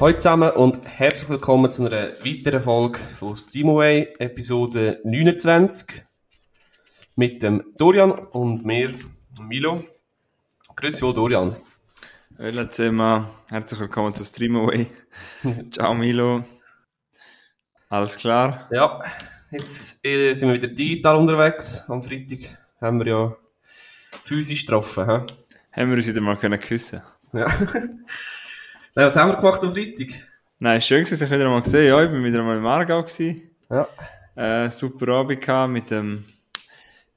Hallo zusammen und herzlich willkommen zu einer weiteren Folge von Streamaway, Episode 29. Mit dem Dorian und mir, Milo. Grüezi wohl, Dorian. Hallo zusammen, herzlich willkommen zu Streamaway. Ciao Milo. Alles klar? Ja, jetzt äh, sind wir wieder digital unterwegs. Am Freitag haben wir ja physisch getroffen. He? Haben wir uns wieder mal können küssen Ja. Nein, was haben wir gemacht am Freitag? Nein, schön, dass ich wieder mal gesehen Ja, ich bin wieder mal im Aargau. Gewesen. Ja. Äh, super Abend gehabt mit dem,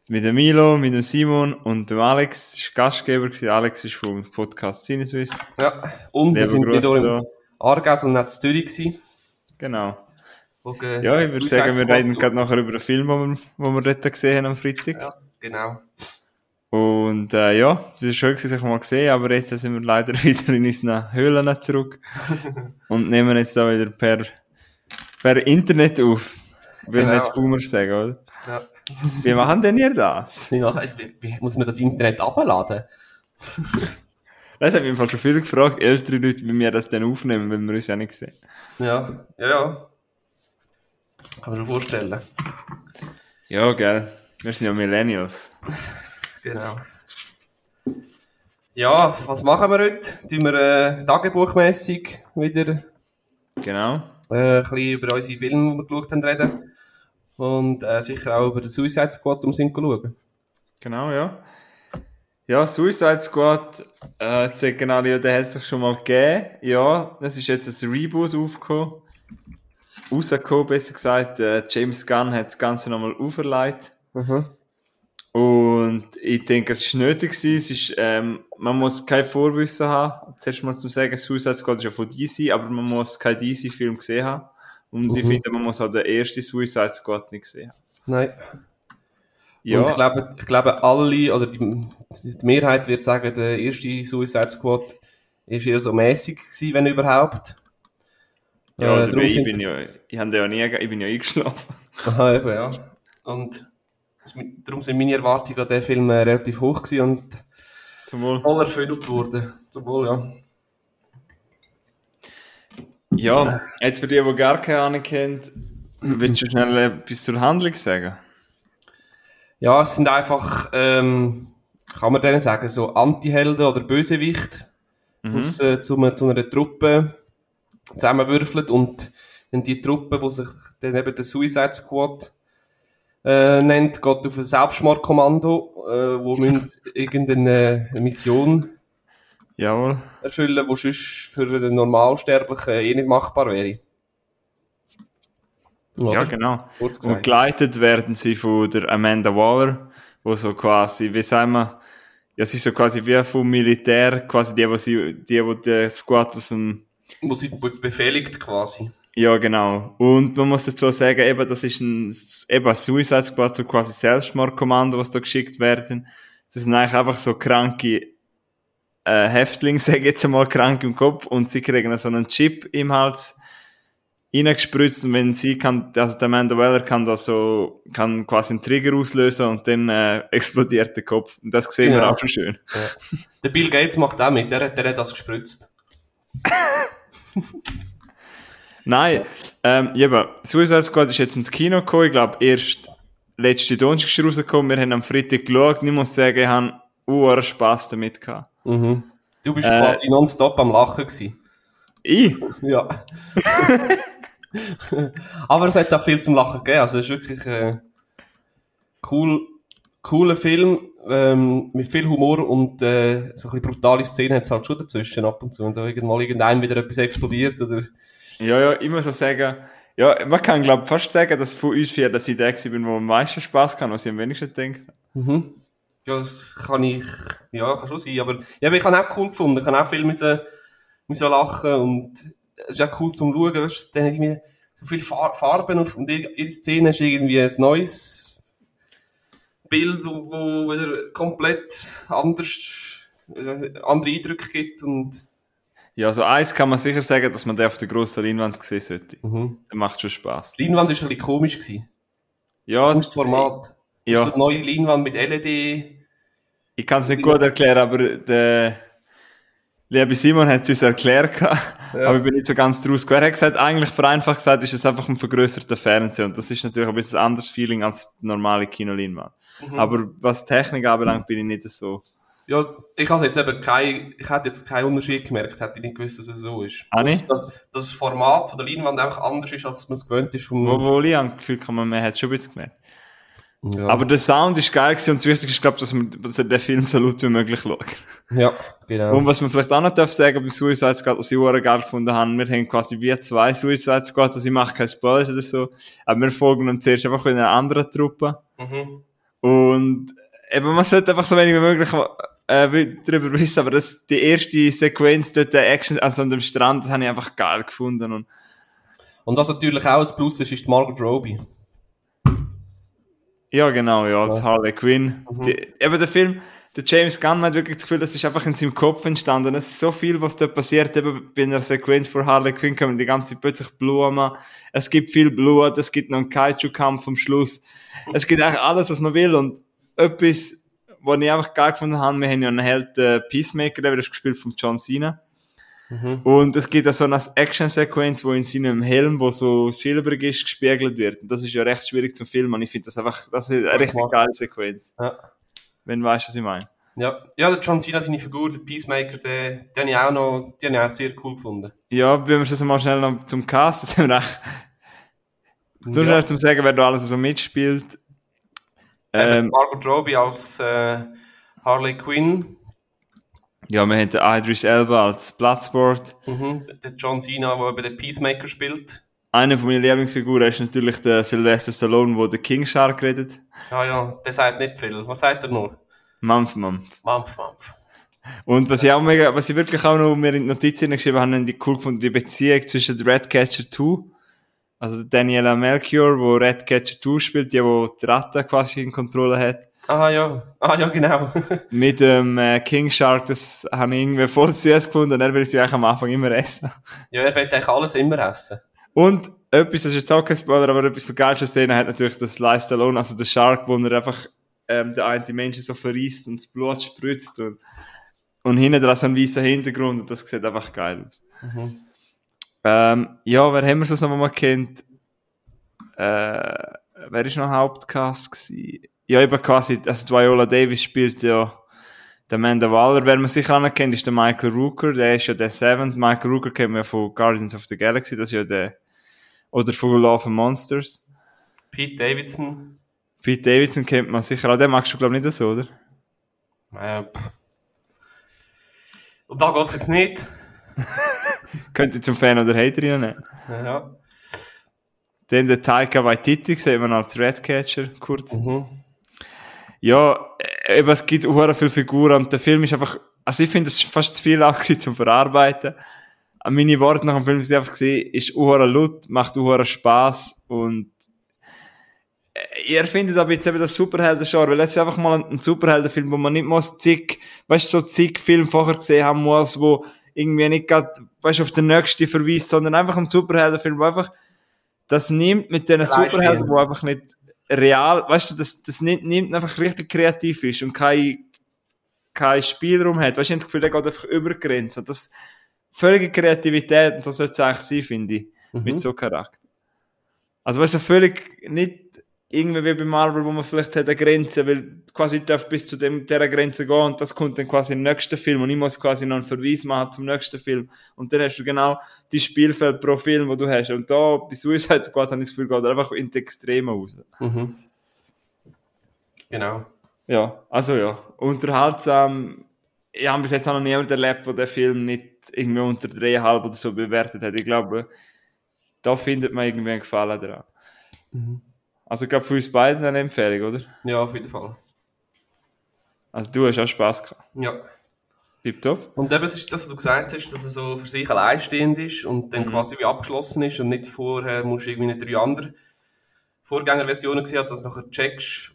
mit dem Milo, mit dem Simon und dem Alex. Das war Gastgeber. Gewesen. Alex ist vom Podcast Sinneswiss. Ja, und wir sind nicht nur im da. Aargau, sondern auch in Zürich gewesen. Genau. Wo, äh, Ja, ich würde sagen, wir reden gerade nachher über den Film, den wir, den wir dort gesehen haben am Freitag. Ja, genau. Und äh, ja, es war schön, sich mal gesehen, aber jetzt sind wir leider wieder in unseren Höhlen zurück und nehmen jetzt da wieder per, per Internet auf. Will Genau. jetzt Boomers sagen, oder? Ja. Wie machen denn ihr das? Ja, wie- muss man das Internet abladen? Das haben mich im Fall schon viele gefragt, ältere Leute, wie wir das denn aufnehmen, weil wir uns ja nicht sehen. Ja, ja, ja. Kann man sich vorstellen. Ja, gell. Wir sind ja Millennials. Genau. Ja, was machen wir heute? Tun wir äh, tagebuchmässig wieder Genau. äh, ein bisschen über unsere Filme, die wir geschaut haben, reden. Und äh, sicher auch über den Suicide Squad um sind schauen. Genau, ja. Ja, Suicide Squad, äh, alle, ja, der hat es doch schon mal gegeben. Ja, das ist jetzt ein Reboot aufgekommen. Rausgekommen, besser gesagt. Äh, James Gunn hat das Ganze nochmal auferlegt. Mhm. Und ich denke, es ist nötig gewesen. Es ist, ähm, man muss kein Vorwissen haben. Zuerst mal zum sagen, Suicide Squad ist ja von DC, aber man muss keinen DC-Film gesehen haben. Und ich Mhm. finde, man muss auch den ersten Suicide Squad nicht gesehen haben. Nein. Ja, Und ich glaube, ich glaube, alle, oder die, die Mehrheit wird sagen, der erste Suicide Squad ist eher so mäßig gewesen, wenn überhaupt. ja, Äh, ich sind- bin ja, ich habe ja nie, ich bin ja eingeschlafen. Aha, eben, ja. Und darum sind meine Erwartungen an den Film äh, relativ hoch gewesen und Zum Wohl. voll erfüllt worden. Zum Wohl, ja. Ja, jetzt für die, die gar keine Ahnung haben, willst du schnell etwas zur Handlung sagen? Ja, es sind einfach, ähm, kann man denen sagen, so Anti-Helden oder Bösewicht, Mhm. aus, äh, zu, einer- zu einer Truppe zusammenwürfelt und dann die Truppe, die sich dann eben der Suicide Squad äh, nennt, geht auf ein Selbstmordkommando, äh, wo müssen irgendeine Mission Jawohl. erfüllen, die sonst für den Normalsterblichen eh nicht machbar wäre. Ja, Oder? genau. Kurz Und geleitet werden sie von der Amanda Waller, wo so quasi, wie sagen wir, ja, sie ist so quasi wie vom Militär, quasi die, wo sie, die, wo der Squad aus dem, Wo sie be- befehligt quasi. Ja, genau. Und man muss dazu sagen, eben, das ist ein, eben ein Suicide Squad, so quasi Selbstmordkommando, was da geschickt werden. Das sind eigentlich einfach so kranke, äh, Häftlinge, sage ich jetzt einmal, krank im Kopf und sie kriegen so einen Chip im Hals reingespritzt und wenn sie kann, also der Amanda Weller kann da so, kann quasi einen Trigger auslösen und dann äh, explodiert der Kopf. Und das sehen wir Genau. auch schon schön. Der Bill Gates macht auch mit, der, hat- der hat das gespritzt. Nein, ähm, eben, Suicide Squad ist jetzt ins Kino gekommen, ich glaube erst letzte Donnerstag ist rausgekommen, wir haben am Freitag geschaut und ich muss sagen, ich habe uhr Spass damit gehabt. Mhm. Du bist Äh, quasi nonstop am Lachen gewesen. Ich? Ja. Aber es hat auch viel zum Lachen gegeben. Also es ist wirklich äh, cool, cooler Film ähm, mit viel Humor und äh, so ein bisschen brutale Szenen hat es halt schon dazwischen ab und zu. Und da irgendwann irgendein wieder etwas explodiert oder Ja, ja, ich muss auch sagen, ja, man kann glaube fast sagen, dass von uns vier, dass ich der gewesen bin, wo am meisten Spass kann, was ich am wenigsten denke. Mhm. Ja, das kann ich, ja, kann schon sein. Aber ja, ich habe auch cool gefunden. Ich habe auch viel müssen, müssen lachen und es ist auch cool zum Schauen. Weißt, du, dann irgendwie so viele Far Farben auf und jede jede Szene ist irgendwie ein neues Bild, wo, wo wieder komplett anders, äh, andere Eindrücke gibt und Ja, also eins kann man sicher sagen, dass man den auf der grossen Leinwand sehen sollte. mhm. Der macht schon Spaß. die Leinwand ist ein bisschen komisch gewesen. Ja, Das Format. Ja. So eine neue Leinwand mit LED. Ich kann es nicht gut erklären, aber der Liebe Simon hat es uns erklärt, Ja. aber ich bin nicht so ganz draus gekommen. Er hat gesagt, eigentlich vereinfacht gesagt, ist es einfach ein vergrößerter Fernseher und das ist natürlich ein bisschen ein anderes Feeling als die normale Kinoleinwand. Mhm. Aber was Technik anbelangt, bin ich nicht so. Ja, ich habe jetzt eben kein, ich hätte jetzt keinen Unterschied gemerkt, hätte ich nicht gewusst, dass es so ist. Ah, nicht? Dass, dass das Format von der Leinwand einfach anders ist, als man es gewöhnt ist. Vom, Obwohl ich habe das Gefühl, kann man, hat es schon ein bisschen gemerkt. ja. Aber der Sound ist geil gewesen und das Wichtigste ist, glaube ich, dass man dass den Film so laut wie möglich schaut. ja, genau. Und was man vielleicht auch noch darf sagen bei Suicide Squad, was ich auch geil gefunden habe, wir haben quasi wie zwei Suicide Squad, also ich mache keinen Spoiler oder so, aber wir folgen dann zuerst einfach in einer anderen Truppe. Mhm. Und eben, man sollte einfach so wenig wie möglich äh, darüber wissen, aber das, die erste Sequenz dort, der Action, also an dem Strand, das habe ich einfach geil gefunden. Und Und was natürlich auch ein Plus ist, ist die Margot Robbie. ja, genau, ja, als Ja. Harley Quinn. Die, eben der Film, der James Gunn hat wirklich das Gefühl, das ist einfach in seinem Kopf entstanden. Es ist so viel, was da passiert, eben bei einer Sequenz vor Harley Quinn kommen die ganze Zeit plötzlich Blumen. Es gibt viel Blut, es gibt noch einen Kaiju-Kampf am Schluss. Es gibt eigentlich alles, was man will und etwas, was ich einfach geil gefunden habe, wir haben ja einen Held, äh, Peacemaker, der wird gespielt von John Cena. Mhm. Und es gibt auch so eine Action-Sequenz, wo in seinem Helm, wo so silbrig ist, gespiegelt wird. Und das ist ja recht schwierig zu filmen. Und ich finde das einfach, das ist eine richtig geile Sequenz. Ja. Wenn du weißt, was ich meine. Ja, ja, der John Cena, seine Figur, der Peacemaker, den, den ich auch noch, habe ich auch sehr cool gefunden. Ja, wenn wir schon mal schnell noch zum Cast, das haben wir echt, du Ja. schnell zum sagen, wer da alles so mitspielt. Ähm, Margot Robbie als äh, Harley Quinn, ja, wir haben den Idris Elba als Bloodsport. mhm. der John Cena, der eben den Peacemaker spielt. Eine von meinen Lieblingsfiguren ist natürlich der Sylvester Stallone, der den King Shark redet. Ah ja, der sagt nicht viel. Was sagt er nur? Mampf, Mampf. Mampf, Mampf. Und was ich auch mega, was ich wirklich auch noch mir in die Notizen geschrieben habe, haben die cool gefunden, die Beziehung zwischen Redcatcher 2, also Daniela Melchior, wo Redcatcher 2 spielt, die, wo die Ratte quasi in Kontrolle hat, Ah ja, ah ja, genau. mit dem äh, King Shark, das habe ich irgendwie voll süß gefunden und er will sie eigentlich am Anfang immer essen. ja, er will eigentlich alles immer essen. Und etwas, das ist jetzt auch kein Spoiler, aber etwas für geilste Szene hat natürlich das Stallone, also der Shark, wo er einfach ähm, der eine Menschen so verriest und das Blut spritzt und, und hinten dran so ein weißer Hintergrund und das sieht einfach geil aus. Mhm. Ähm, ja, wer haben wir sonst noch mal kennt? Äh, wer ist noch Hauptcast gewesen? Ja, eben quasi, also Viola Davis spielt ja der Amanda Waller. Wer man sicher anerkennt, ist der Michael Rooker. Der ist ja der Seventh. Michael Rooker kennen wir ja von Guardians of the Galaxy. Das ist ja der, oder von Love and Monsters. Pete Davidson. Pete Davidson kennt man sicher auch. Den magst du, glaube ich, nicht so, oder? Äh, pff. Und da geht es jetzt nicht. Könnte ich zum Fan oder Hater nehmen. Ja. Dann der Taika Waititi, sieht man als Redcatcher, kurz. Mhm. Ja, äh, eben, es gibt auch viele Figuren und der Film ist einfach, also ich finde, es ist fast zu viel auch gewesen zum Verarbeiten. An Meine Worte nach dem Film sind einfach gesehen, ist auch laut, macht auch Spaß und äh, ihr findet aber jetzt eben das Superhelden-Genre, weil jetzt ist einfach mal ein, Superheldenfilm, wo man nicht muss zig, weißt du, so zig Filme vorher gesehen haben muss, wo irgendwie nicht gerade, weißt du, auf den nächsten verweist, sondern einfach ein Superheldenfilm, wo einfach das nimmt mit Alleinstehend. Superhelden, wo einfach nicht real, weißt du, das, das nimmt, nimmt einfach richtig kreativ ist und kein, kein Spielraum hat. Weißt du, ich habe das Gefühl, der geht einfach über die Grenze. Und das völlige Kreativität, und so sollte es eigentlich sein, finde ich, Mhm. mit so Charakter. Also, weißt du, völlig nicht irgendwie wie bei Marvel, wo man vielleicht hat eine Grenze, weil quasi ich darf bis zu dem, dieser Grenze gehen und das kommt dann quasi im nächsten Film und ich muss quasi noch einen Verweis machen zum nächsten Film. Und dann hast du genau die Spielfeld pro Film, wo du hast. Und da, bei Suicide Squad habe ich das Gefühl, geht einfach in die Extreme raus. Mhm. Genau. Ja, also ja, unterhaltsam. Ich habe bis jetzt auch noch niemand erlebt, der den Film nicht irgendwie unter 3,5 oder so bewertet hat. Ich glaube, da findet man irgendwie einen Gefallen dran. Also ich glaube, für uns beiden eine Empfehlung, oder? Ja, auf jeden Fall. Also du hast auch Spass gehabt. Ja. Tipptopp. Und eben, es ist das, was du gesagt hast, dass er so für sich alleinstehend ist und dann quasi wie abgeschlossen ist und nicht vorher musst du irgendwie drei andere Vorgängerversionen gesehen, dass du nachher checkst,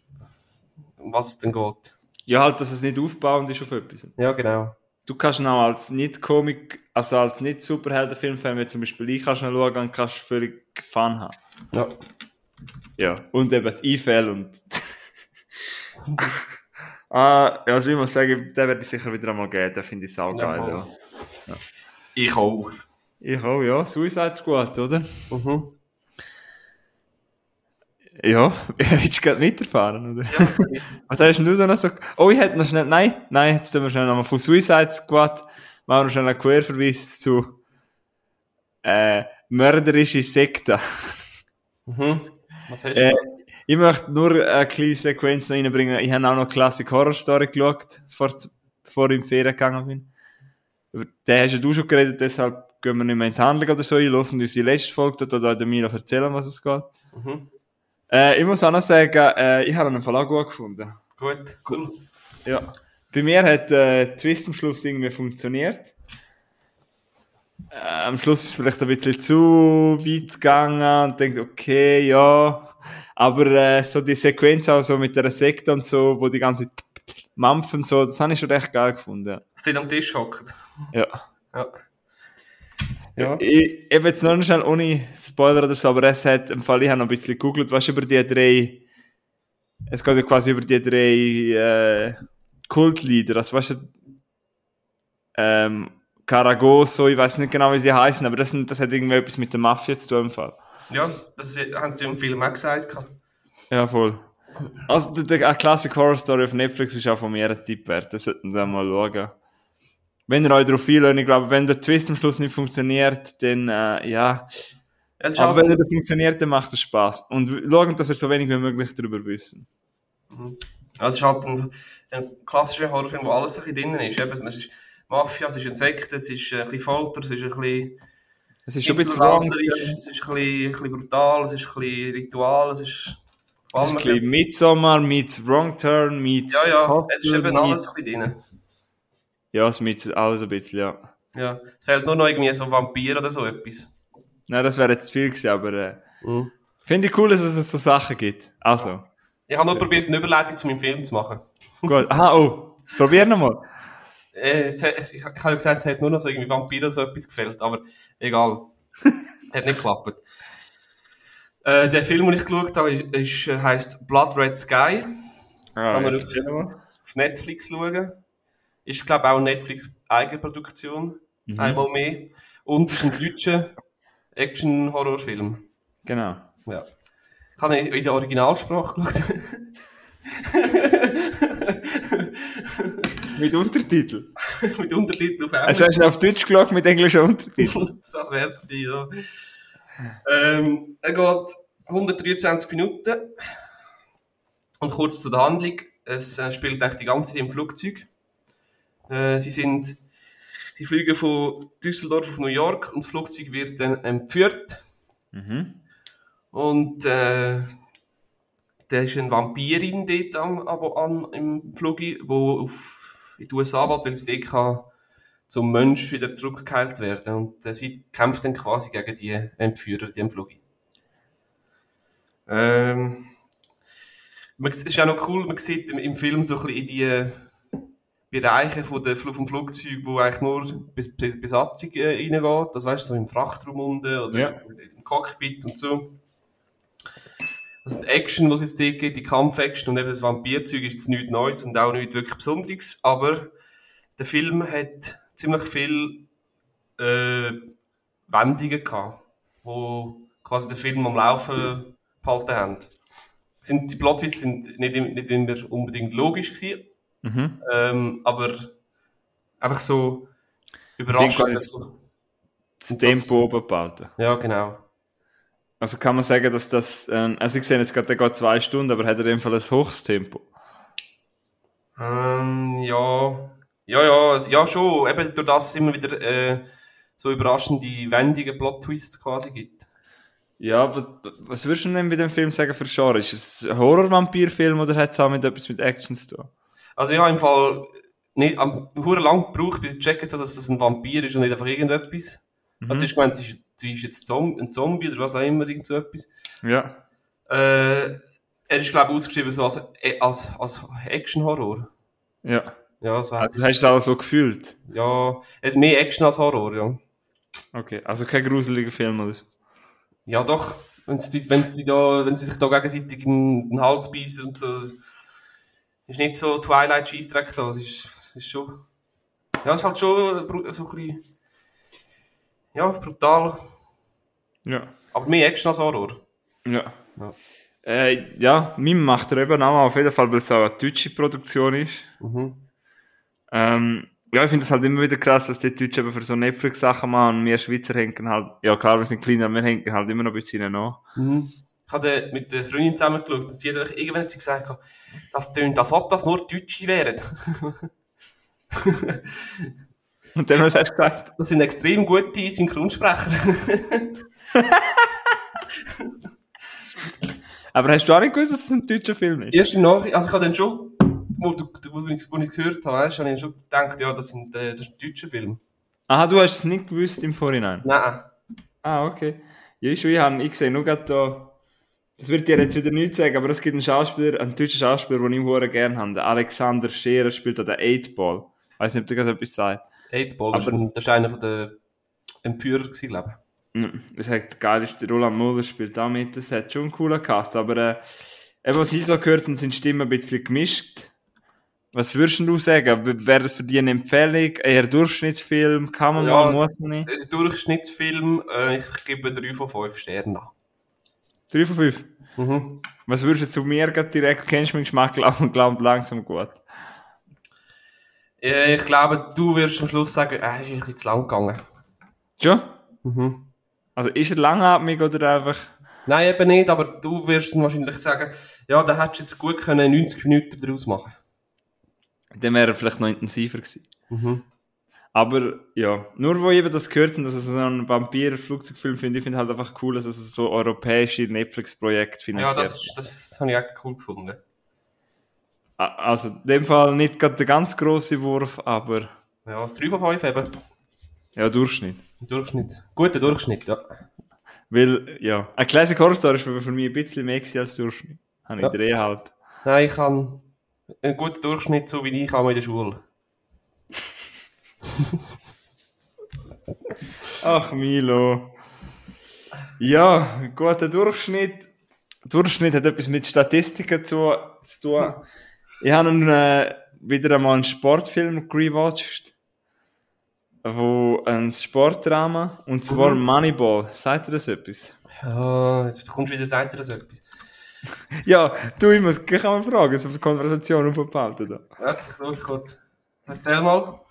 um was es denn geht. Ja, halt, dass es nicht aufbauend ist auf etwas. Ja, genau. Du kannst noch als Nicht-Komik, also als Nicht-Superhelden-Filmfan, wie zum Beispiel ich, kannst noch schauen und kannst völlig Fun haben. Ja. Ja, und eben die Einfälle und. ah, ja, also ich muss sagen, den werde ich sicher wieder einmal geben, den finde ich saugeil, Ja, voll. ja. Ich auch. Ich auch, ja. Suicide Squad, oder? Mhm. Ja, willst du gerade weiterfahren, oder? Ja, geht. Was hast du da noch so... Oh, ich hätte noch schnell... Nein, nein, jetzt tun wir schnell nochmal von Suicide Squad machen wir schnell einen Querverweis zu äh, mörderische Sekte. mhm. Was hast du? Äh, da? ich möchte nur eine kleine Sequenz noch reinbringen. Ich habe auch noch Classic Horror Story geschaut, vor, bevor ich in die Ferien gegangen bin. Über den hast ja du schon geredet, deshalb gehen wir nicht mehr in die Handlung oder so ein. Hören unsere letzte Folge, da da der Milo erzählen, was es geht. Mhm. Äh, ich muss auch noch sagen, äh, ich habe einen Fall auch gut gefunden. Gut, cool. Ja. Bei mir hat äh, Twist am Schluss irgendwie funktioniert. Äh, am Schluss ist es vielleicht ein bisschen zu weit gegangen und denkt, okay, ja. Aber äh, so die Sequenz auch so mit der Sekte und so, wo die ganze Mampfen so, das habe ich schon recht geil gefunden. Dass die am Tisch hockt. Ja. Ja. Ja. Ich, eben jetzt noch schnell ohne Spoiler oder so, aber es hat, im Fall, ich habe noch ein bisschen gegoogelt, was über die drei, es geht ja quasi über die drei äh, Kultlieder, also weißt du, ähm, Caragoso, ich weiß nicht genau, wie sie heißen, aber das, sind, das hat irgendwie etwas mit der Mafia zu tun im Fall. Ja, das haben sie im Film auch gesagt. Ja, voll. Also, der, eine Classic Horror Story auf Netflix ist auch von mir ein Tipp wert. Das sollten wir mal schauen. Wenn ihr euch darauf einlässt, ich glaube, wenn der Twist am Schluss nicht funktioniert, dann, äh, ja. Ja, Aber wenn er funktioniert, dann macht es Spaß. Und schauen, dass wir so wenig wie möglich darüber wissen. also es ist halt ein, ein klassischer Horrorfilm, wo alles ein bisschen drin ist. Eben, es ist Mafia, es ist Insekten, es ist ein bisschen Folter, es ist ein bisschen Es ist ein bisschen mittelalterisch, es ist ein bisschen, ein bisschen brutal, es ist ein bisschen Ritual, es ist... Es ist ein bisschen Midsommar, meets Wrong Turn, meets ja, ja, Hostel, es ist eben alles ein bisschen drin. Ja, es meets alles ein bisschen, ja. Ja, es fehlt nur noch irgendwie so Vampir oder so etwas. Nein, das wäre jetzt zu viel gewesen, aber äh, finde ich cool, dass es so Sachen gibt. Also, Ich habe nur probiert, eine Überleitung zu meinem Film zu machen. gut. Aha, oh, probier nochmal. Äh, es, es, ich, ich habe gesagt, es hat nur noch so irgendwie Vampire oder so etwas gefällt, aber egal. hat nicht geklappt. Äh, der Film, den ich geschaut habe, ist, äh, heisst Blood Red Sky. Ah, Kann man auf-. Auf Netflix schauen. Ist, glaube ich, auch Netflix Eigenproduktion. Einmal mehr. Und ist ein deutscher Action-Horrorfilm. Genau. Ja. Ich habe ihn in der Originalsprache geschaut. Mit Untertitel. mit Untertiteln auf Also hast du auf Deutsch geschaut mit englischen Untertiteln? das wäre es gewesen, ja. Ähm, er geht 123 Minuten. Und kurz zur Handlung. Es äh, spielt eigentlich die ganze Zeit im Flugzeug. Äh, sie sind, sie fliegen von Düsseldorf auf New York und das Flugzeug wird dann entführt. Mhm. Und äh, da ist eine Vampirin dort an, aber an im Flug, wo auf in die USA will, weil sie dort kann zum Mensch wieder zurückgeheilt werden. Und äh, sie kämpft dann quasi gegen die Entführer, die im Flug. Ähm, man, es ist auch noch cool, man sieht im, im Film so ein bisschen in die Bereiche von der, vom Flugzeug, wo eigentlich nur bis, bis Besatzung äh, reingeht. Das weißt du, so im Frachtraum unten oder Ja. im Cockpit und so. Also die Action, die es jetzt dort gibt, die Kampfaction und eben das Vampirzeug ist jetzt nichts Neues und auch nichts wirklich Besonderes, aber der Film hat ziemlich viel äh, Wendungen gehabt, wo quasi den Film am Laufen behalten haben. Sind, die Plotwitze sind nicht, nicht immer unbedingt logisch gewesen, Mhm. ähm, aber einfach so überraschend. so. Das Tempo oben behalten. Ja, genau. Also kann man sagen, dass das, ähm, also ich sehe jetzt gerade, der geht zwei Stunden, aber hat er in dem Fall ein hohes Tempo. Ähm, ja, ja, ja, ja schon. Eben durch das es immer wieder äh, so überraschende Wendungen, Plot-Twists quasi gibt. Ja, was, was würdest du denn bei dem Film sagen für Genre? Ist es ein Horror-Vampir-Film oder hat es auch mit etwas mit Action zu tun? Also ich habe im Fall nicht am lang gebraucht, bis ich gecheckt habe, dass es ein Vampir ist und nicht einfach irgendetwas. Mhm. Also ich gemeint, es ist, sie ist jetzt ein Zombie oder was auch immer, irgend so etwas. Ja. Äh, er ist, glaube ich, ausgeschrieben so als, äh, als, als Action-Horror. Ja. Ja, so Also hast du es auch so gefühlt? ja, mehr Action als Horror, ja. Okay, also kein gruseliger Film oder. Ja, doch. Wenn sie, wenn sie, da, wenn sie sich da gegenseitig in den Hals beißen und so. Ist nicht so Twilight Scheissdreck da. Es ist, es ist schon. Ja, es ist halt schon so ein bisschen. Ja, brutal. Ja. Aber mehr Action als Horror. Ja. Ja. Äh, ja, Mim macht er eben auch auf jeden Fall, weil es auch eine deutsche Produktion ist. Mhm. Ähm, ja, ich finde es halt immer wieder krass, was die Deutschen eben für so Netflix-Sachen machen und wir Schweizer hängen halt, ja klar, wir sind kleiner, aber wir hängen halt immer noch ein bisschen nach. Mhm. Ich habe mit der Freundin zusammen geschaut und sie hat irgendwann hat sie gesagt, das tönt, als ob das nur Deutsche wären. Und dann, was hast du gesagt? Das sind extrem gute Synchronsprecher. Aber hast du auch nicht gewusst, dass es ein deutscher Film ist? Erst im Nachhinein, also ich habe dann schon, wo, du, wo, ich, wo ich gehört habe, weißt, habe ich schon gedacht, ja, das, sind, äh, das ist ein deutscher Film. Aha, du hast es nicht gewusst im Vorhinein? Nein. Ah, okay. Ja, ich habe ich sehe nur gerade da, das wird dir jetzt wieder nichts sagen, aber es gibt einen Schauspieler, einen deutschen Schauspieler, den ich sehr gerne habe. Der Alexander Scherer spielt da den 8-Ball. Ich weiß nicht, ob der gerade etwas sagt. Eightball, das, Aber- ist ein- das ist einer der Entführer glaube Mhm. Es hat geil ist, der Roland Muller spielt da mit, das hat schon einen coolen Cast, aber äh, eben, was ich so gehört habe, sind Stimmen ein bisschen gemischt. Was würdest du sagen? Wäre das für dich eine Empfehlung? Eher Durchschnittsfilm? Kann man Ja. mal, muss man nicht? ich. Ein Durchschnittsfilm, äh, ich gebe 3 von 5 Sternen an. 3 von 5. Mhm. Was würdest du zu mir gerade direkt, kennst du meinen Geschmack, glaub und glaub langsam gut. Ich glaube, du wirst am Schluss sagen, äh, ist ein bisschen zu lang gegangen. Schon? Mhm. Also ist er langatmig oder einfach... Nein, eben nicht, aber du wirst wahrscheinlich sagen, ja, da hättest du jetzt gut können 90 Minuten daraus machen Dann wäre er vielleicht noch intensiver gewesen. mhm. Aber ja, nur wo ich eben das gehört habe, dass es so ein Vampir-Flugzeugfilm finde, ich finde halt einfach cool, dass es so europäische Netflix-Projekt Ja, finanziert. das, ist- das, das habe ich auch cool gefunden. Also in dem Fall nicht gerade der ganz große Wurf, aber Ja, das 3 von 5 eben. ja, Durchschnitt. Durchschnitt. Guter Durchschnitt, ja. Weil, ja, ein Classic Horror Story ist für mich ein bisschen mehr als Durchschnitt. Habe ich Ja. dreieinhalb. Nein, ich habe einen guten Durchschnitt, so wie ich auch in der Schule. Ach, Milo. Ja, guter Durchschnitt. Durchschnitt hat etwas mit Statistiken zu, zu tun. Ich habe nun, äh, wieder einmal einen Sportfilm rewatcht. Wo ein Sportdrama, und zwar Mhm. Moneyball. Sagt ihr das etwas? Ja, jetzt kommst du wieder, sagt er so etwas. Ja, du, ich muss gleich mal fragen, so die Konversation aufbehalten. Da. Warte, ich schau kurz. Erzähl mal.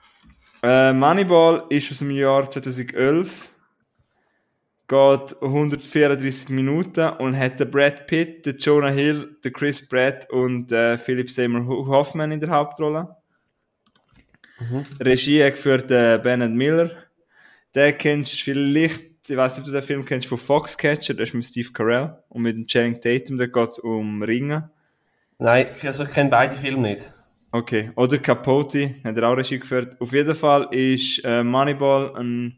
Äh, Moneyball ist aus dem Jahr 2011. Geht 134 Minuten und hat den Brad Pitt, den Jonah Hill, den Chris Pratt und äh, Philip Seymour Ho- Hoffman in der Hauptrolle. Regie hat geführt äh, Bennett Miller. Den kennst du vielleicht, ich weiß nicht, ob du den Film kennst, von Foxcatcher, der ist mit Steve Carell und mit dem Channing Tatum, da geht es um Ringen. Nein, also ich kenne beide Filme nicht. Okay, oder Capote, hat er auch Regie geführt. Auf jeden Fall ist äh, Moneyball ein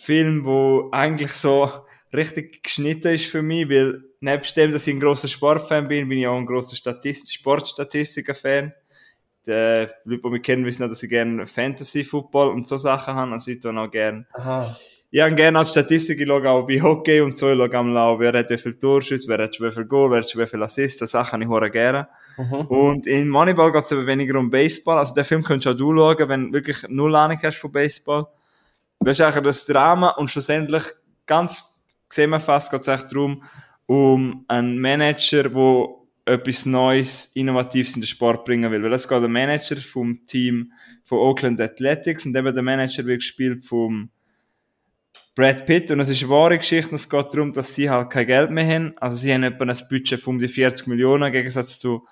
Film, wo eigentlich so richtig geschnitten ist für mich, weil nebst dem, dass ich ein grosser Sportfan bin, bin ich auch ein grosser Statist Sportstatistiker-Fan. Die Leute, die mich kennen, wissen auch, dass ich gerne Fantasy-Football und so Sachen habe, also ich tue auch gerne Aha. ich habe gerne auch Statistik, ich schaue auch bei Hockey und so, ich schaue einmal auch, wer hat wie viel Torschüsse, wer hat wie viel Goal, wer hat wie viel Assists, so Sachen habe ich sehr gerne. Mhm. Und in Moneyball geht es aber weniger um Baseball, also den Film könntest auch du schauen, wenn du wirklich null Ahnung hast von Baseball. Das ist eigentlich das Drama und schlussendlich, ganz zusammenfasst, geht es echt darum, um einen Manager, der etwas Neues, Innovatives in den Sport bringen will. Weil das geht der Manager vom Team von Oakland Athletics und eben der Manager wird gespielt vom Brad Pitt und es ist eine wahre Geschichte und es geht darum, dass sie halt kein Geld mehr haben. Also sie haben etwa ein Budget von um die 40 Millionen, im Gegensatz zu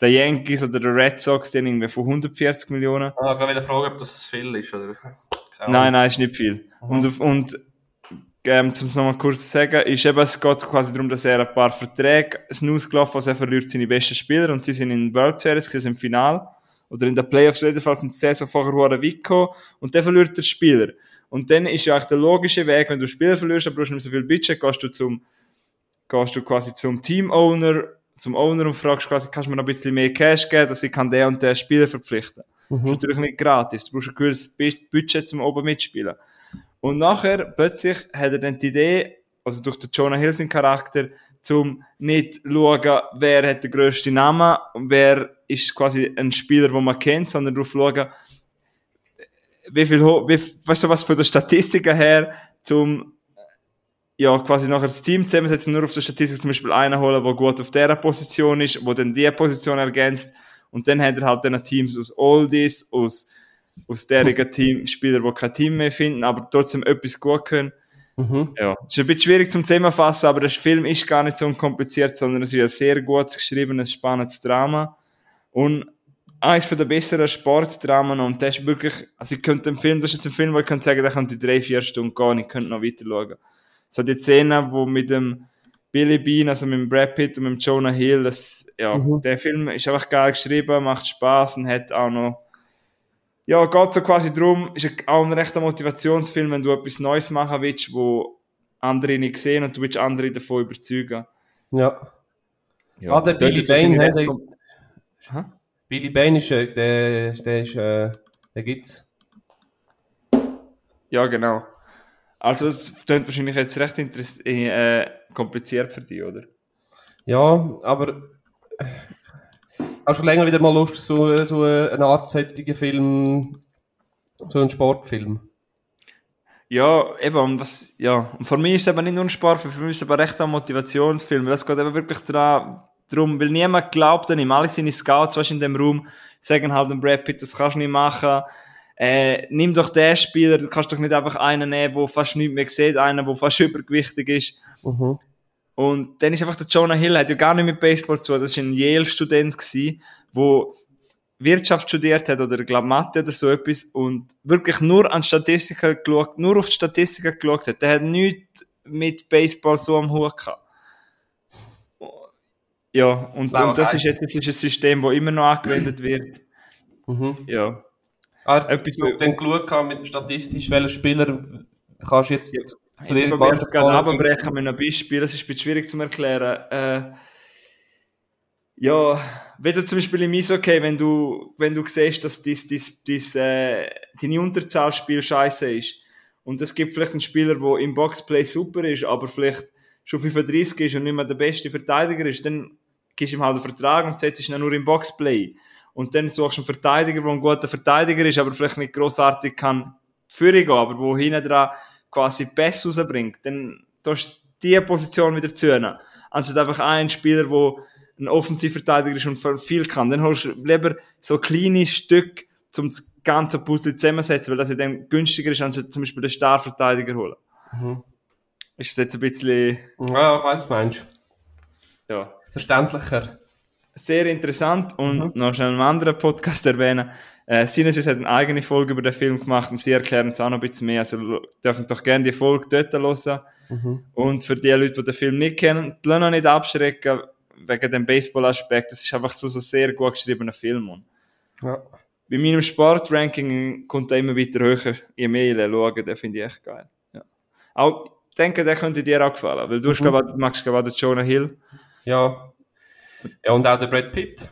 den Yankees oder den Red Sox, die haben irgendwie von 140 Millionen. Ah, ich wollte fragen, ob das viel ist, oder? Nein, nein, ist nicht viel. Und, auf- und ähm, um es nochmal kurz zu sagen, ist eben, es geht quasi darum, dass er ein paar Verträge ausgelaufen also er verliert seine besten Spieler und sie sind in World Series, sie sind im Final oder in den Playoffs jedenfalls sind die Saison vorher sehr weit gekommen und dann verliert der Spieler. Und dann ist ja eigentlich der logische Weg, wenn du Spieler verlierst, aber du hast nicht so viel Budget, gehst du zum, gehst du quasi zum Team-Owner, zum Owner und fragst quasi, kannst du mir noch ein bisschen mehr Cash geben, dass ich kann den und den Spieler verpflichten. Das ist natürlich nicht gratis. Du brauchst ein gewisses Bu- Budget, um oben mitspielen. Und nachher, plötzlich, hat er dann die Idee, also durch den Jonah Hill seinen Charakter, zum nicht schauen, wer hat den grössten Namen und wer ist quasi ein Spieler, den man kennt, sondern darauf schauen, wie viel, wie, weißt du was, von der Statistiken her, zum, ja, quasi nachher das Team zusammensetzen, nur auf der Statistik zum Beispiel einen holen, der gut auf dieser Position ist, wo dann die Position ergänzt, und dann hat er halt dann Teams aus Oldies, aus, aus derigen Teamspieler, die kein Team mehr finden, aber trotzdem etwas gut können. Mhm. Ja, es ist ein bisschen schwierig zum Zusammenfassen, aber der Film ist gar nicht so unkompliziert, sondern es ist ein sehr gut geschriebenes, spannendes Drama. Und eines von der besseren Sportdramen und das ist wirklich, also ich könnte den Film, das ist jetzt ein Film, wo ich könnte sagen, der könnte drei, vier Stunden gehen und ich könnte noch weiter schauen. So die Szene, wo mit dem Billy Bean, also mit dem Brad Pitt und mit dem Jonah Hill, das, ja, Mhm. der Film ist einfach geil geschrieben, macht Spaß und hat auch noch ja, geht so quasi drum, ist ein- auch ein rechter Motivationsfilm, wenn du etwas Neues machen willst, wo andere nicht sehen und du willst andere davon überzeugen. Ja. Ja, Ah, der Billy Bane, recht der- Hä? Billy Bane ist, äh, der, der ist, äh, der gibt's. Ja, genau. Also, das klingt wahrscheinlich jetzt recht äh, kompliziert für dich, oder? Ja, aber hast du länger wieder mal Lust, so, so eine Art solchen Film, so einen Sportfilm? Ja, eben, und was, ja, und für mich ist es eben nicht nur ein Sportfilm, für mich ist es aber recht ein Motivationsfilm, es geht eben wirklich darum, weil niemand glaubt an ihm, alle seine Scouts, du, in dem Raum, sagen halt dem Brad Pitt, das kannst du nicht machen, äh, nimm doch den Spieler, du kannst doch nicht einfach einen nehmen, der fast nichts mehr sieht, einen, der fast übergewichtig ist. Mhm. Und dann ist einfach der Jonah Hill, hat ja gar nicht mit Baseball zu tun, das war ein Yale-Student, wo Wirtschaft studiert hat oder glaube Mathe oder so etwas und wirklich nur an Statistiken geschaut, nur auf die Statistiken geschaut hat. Der hat nichts mit Baseball so am Hut gehabt. Ja, und, und das ist jetzt das ist ein System, das immer noch angewendet wird. Mhm. Ja. Ah, Etwas, du dann geschaut mit statistisch, welcher Spieler kannst du jetzt Ja. Zu Ich dir probiere das gerade abbrechen mit einem Beispiel, es ist ein bisschen schwierig zu erklären. Äh, ja, wenn du zum Beispiel im Eishockey, wenn du, wenn du siehst, dass dies, dies, dies, äh, deine Unterzahlspiel scheiße ist und es gibt vielleicht einen Spieler, der im Boxplay super ist, aber vielleicht schon 35 ist und nicht mehr der beste Verteidiger ist, dann gibst du ihm halt einen Vertrag und setzt ihn nur im Boxplay. Und dann suchst du einen Verteidiger, der ein guter Verteidiger ist, aber vielleicht nicht grossartig kann Führung gehen, aber wo hinten dran quasi Pass rausbringt, dann tust du diese Position wieder zunehmen. Anstatt einfach einen Spieler, der ein Offensivverteidiger ist und viel kann. Dann holst du lieber so kleine Stück, um das ganze Puzzle zusammenzusetzen, weil das ja dann günstiger ist, anstatt zum Beispiel den Starverteidiger holen. Mhm. Ist das jetzt ein bisschen, Ja, ich weiß, meinst. ja, Verständlicher. sehr interessant und noch schnell einen anderen Podcast erwähnen. Äh, Sinus hat eine eigene Folge über den Film gemacht und sie erklären es auch noch ein bisschen mehr. Also dürfen doch gerne die Folge dort hören. Mhm. Und für die Leute, die den Film nicht kennen, die lassen auch nicht abschrecken wegen dem Baseball-Aspekt. Das ist einfach so ein sehr gut geschriebener Film. Und Ja. bei meinem Sportranking kommt er immer weiter höher, je mehr ich schaue. Den finde ich echt geil. Ja. Auch, ich denke, der könnte dir auch gefallen, weil du hast, glaub, magst gerade Jonah Hill. ja. Ja, und auch der Brad Pitt.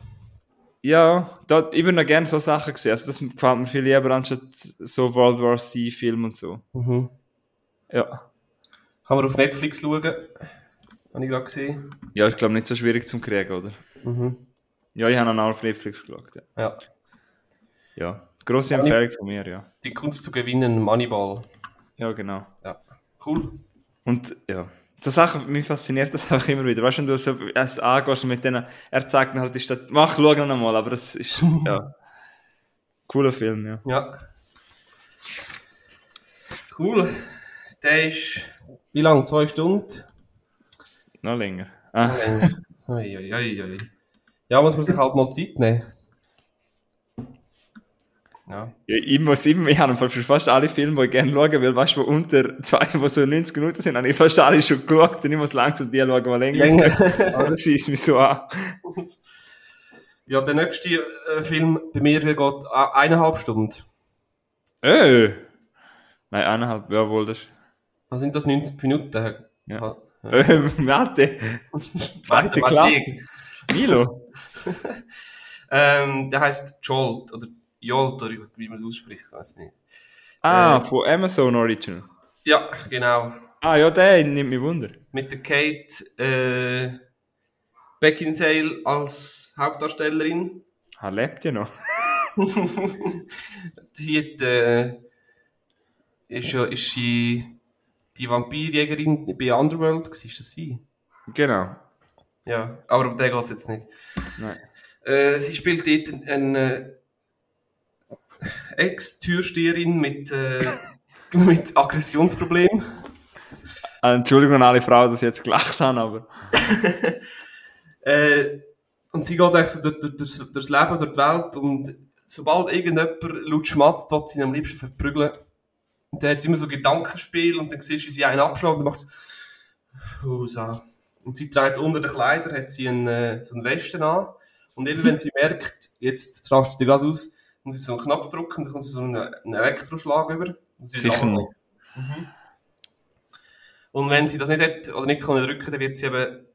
Ja, da, ich würde noch gerne so Sachen sehen. Also das gefällt mir viel lieber anstatt so World War C-Film und so. Mhm. Ja. Kann man auf Netflix schauen. Habe ich gerade gesehen. Ja, ich glaube nicht so schwierig zum kriegen, oder? Mhm. Ja, ich habe ihn auch auf Netflix geschaut. Ja. Ja. ja. Grosse Empfehlung von mir, ja. Die Kunst zu gewinnen, Moneyball. Ja, genau. Ja. Cool. Und ja, so Sachen, mich fasziniert das auch immer wieder. Weißt du, wenn du so erst angehst und mit denen, er zeigt dann halt die Stadt, mach, schau noch mal, aber das ist, ja, cooler Film, ja. Ja. Cool. Der ist, wie lang? Zwei Stunden? Noch länger. Ah, Ui, ui, ui, ui. Ja, muss man sich halt mal Zeit nehmen. Ja. ja, ich muss immer, ich habe im Fall für fast alle Filme, die ich gerne schauen will, weißt du, wo unter zwei, die so 90 Minuten sind, habe ich fast alle schon geschaut und ich muss langsam die schauen, die länger. Länger. Aber das schießt mich so an. Ja, der nächste äh, Film bei mir geht äh, eineinhalb Stunden. Äh! Nein, eineinhalb, ja wohl, das Dann sind das 90 Minuten. Ja. Äh, Mathe. Zweite Klasse. Milo. ähm, der heißt Jolt oder Jolt oder wie man das ausspricht, weiß nicht. Ah, Äh. von Amazon Original. Ja, genau. Ah, ja, der nimmt mich Wunder. Mit der Kate äh, Beckinsale als Hauptdarstellerin. Ah, lebt ja noch. sie hat, äh, ist, ja- ist sie die Vampirjägerin bei Underworld, ist das sie? Genau. Ja, aber um den geht es jetzt nicht. Nein. Äh, sie spielt dort eine Ex-Türsteherin mit, äh, mit Aggressionsproblemen. Äh, Entschuldigung an alle Frauen, dass ich jetzt gelacht habe, aber. Äh, und sie geht eigentlich so durch, durch, durch, durchs Leben, durch die Welt und sobald irgendjemand laut schmatzt, wird sie ihn am liebsten verprügeln. Und dann hat sie immer so Gedankenspiel und dann siehst du, sie einen abschlägt und dann macht sie, oh, so. Und sie trägt unter den Kleidern hat sie einen, äh, so einen Westen an. Und eben, wenn sie merkt, jetzt rastet sie gerade aus, muss sie so einen Knopf drücken, dann kommt sie so einen, einen Elektroschlag über. Sicher runtergefallen. Mhm. Und wenn sie das nicht hat, oder nicht kann drücken, dann wird sie eben,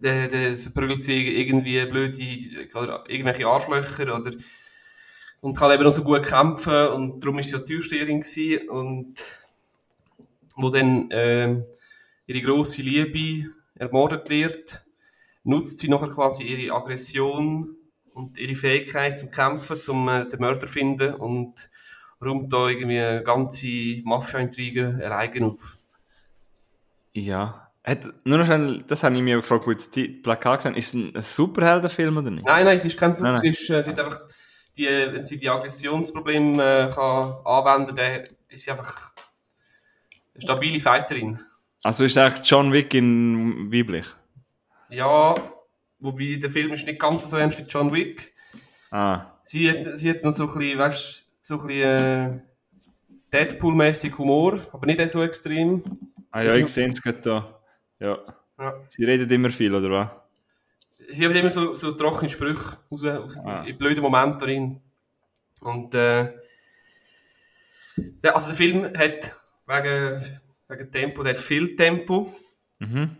dann, dann verprügelt sie irgendwie blöde, oder irgendwelche Arschlöcher, oder, und kann eben auch so gut kämpfen, und darum ist sie ja Türsteherin gewesen, und, wo dann, ähm, ihre grosse Liebe ermordet wird, nutzt sie nachher quasi ihre Aggression und ihre Fähigkeit zum Kämpfen, zum äh, den Mörder finden und räumt da irgendwie ganze Mafia-Intrige alleine auf. Ja. Hat, nur noch schnell, das habe ich mir gefragt, wo jetzt die Plakat gesehen ist es ein, ein Superheldenfilm oder nicht? Nein, nein, sie ist kein Super, Nein, sie ist, äh, sie einfach, die, wenn sie die Aggressionsprobleme äh, kann anwenden kann, ist sie einfach eine stabile Fighterin. Also ist eigentlich John Wick in weiblich? Ja, wobei der Film ist nicht ganz so ernst wie John Wick. Ah. Sie hat, sie hat noch so ein bisschen, weißt so ein bisschen, äh, Deadpool-mäßig Humor, aber nicht so extrem. Ah ja, ich sehe es gerade da. Ja. Ja. Sie redet immer viel, oder was? Sie haben immer so, so trockene Sprüche raus, aus, Ah. in blöden Momenten drin. Und, äh, der, also der Film hat wegen, wegen Tempo, der hat viel Tempo, Mhm.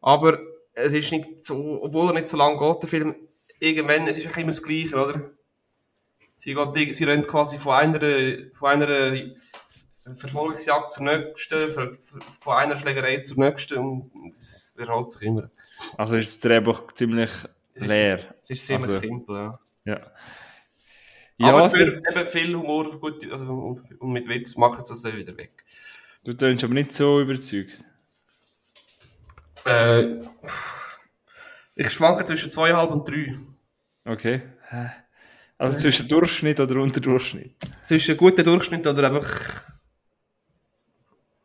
aber es ist nicht so, obwohl er nicht so lang geht, der Film, irgendwann, es ist eigentlich immer das Gleiche, oder? Sie, geht, sie rennt quasi von einer, von einer Verfolgungsjagd zur nächsten, von- einer Schlägerei zur nächsten und es wiederholt sich immer. Also ist das Drehbuch ziemlich Es ist, leer. es ist ziemlich Also- simpel, ja. Ja. Aber Ja, für eben viel Humor gut, also, und, mit Witz machen sie das dann wieder weg. du tönst aber nicht so überzeugt. Äh, ich schwanke zwischen zweieinhalb und drei. Okay. Also zwischen Durchschnitt oder Unterdurchschnitt. Zwischen guter Durchschnitt oder einfach.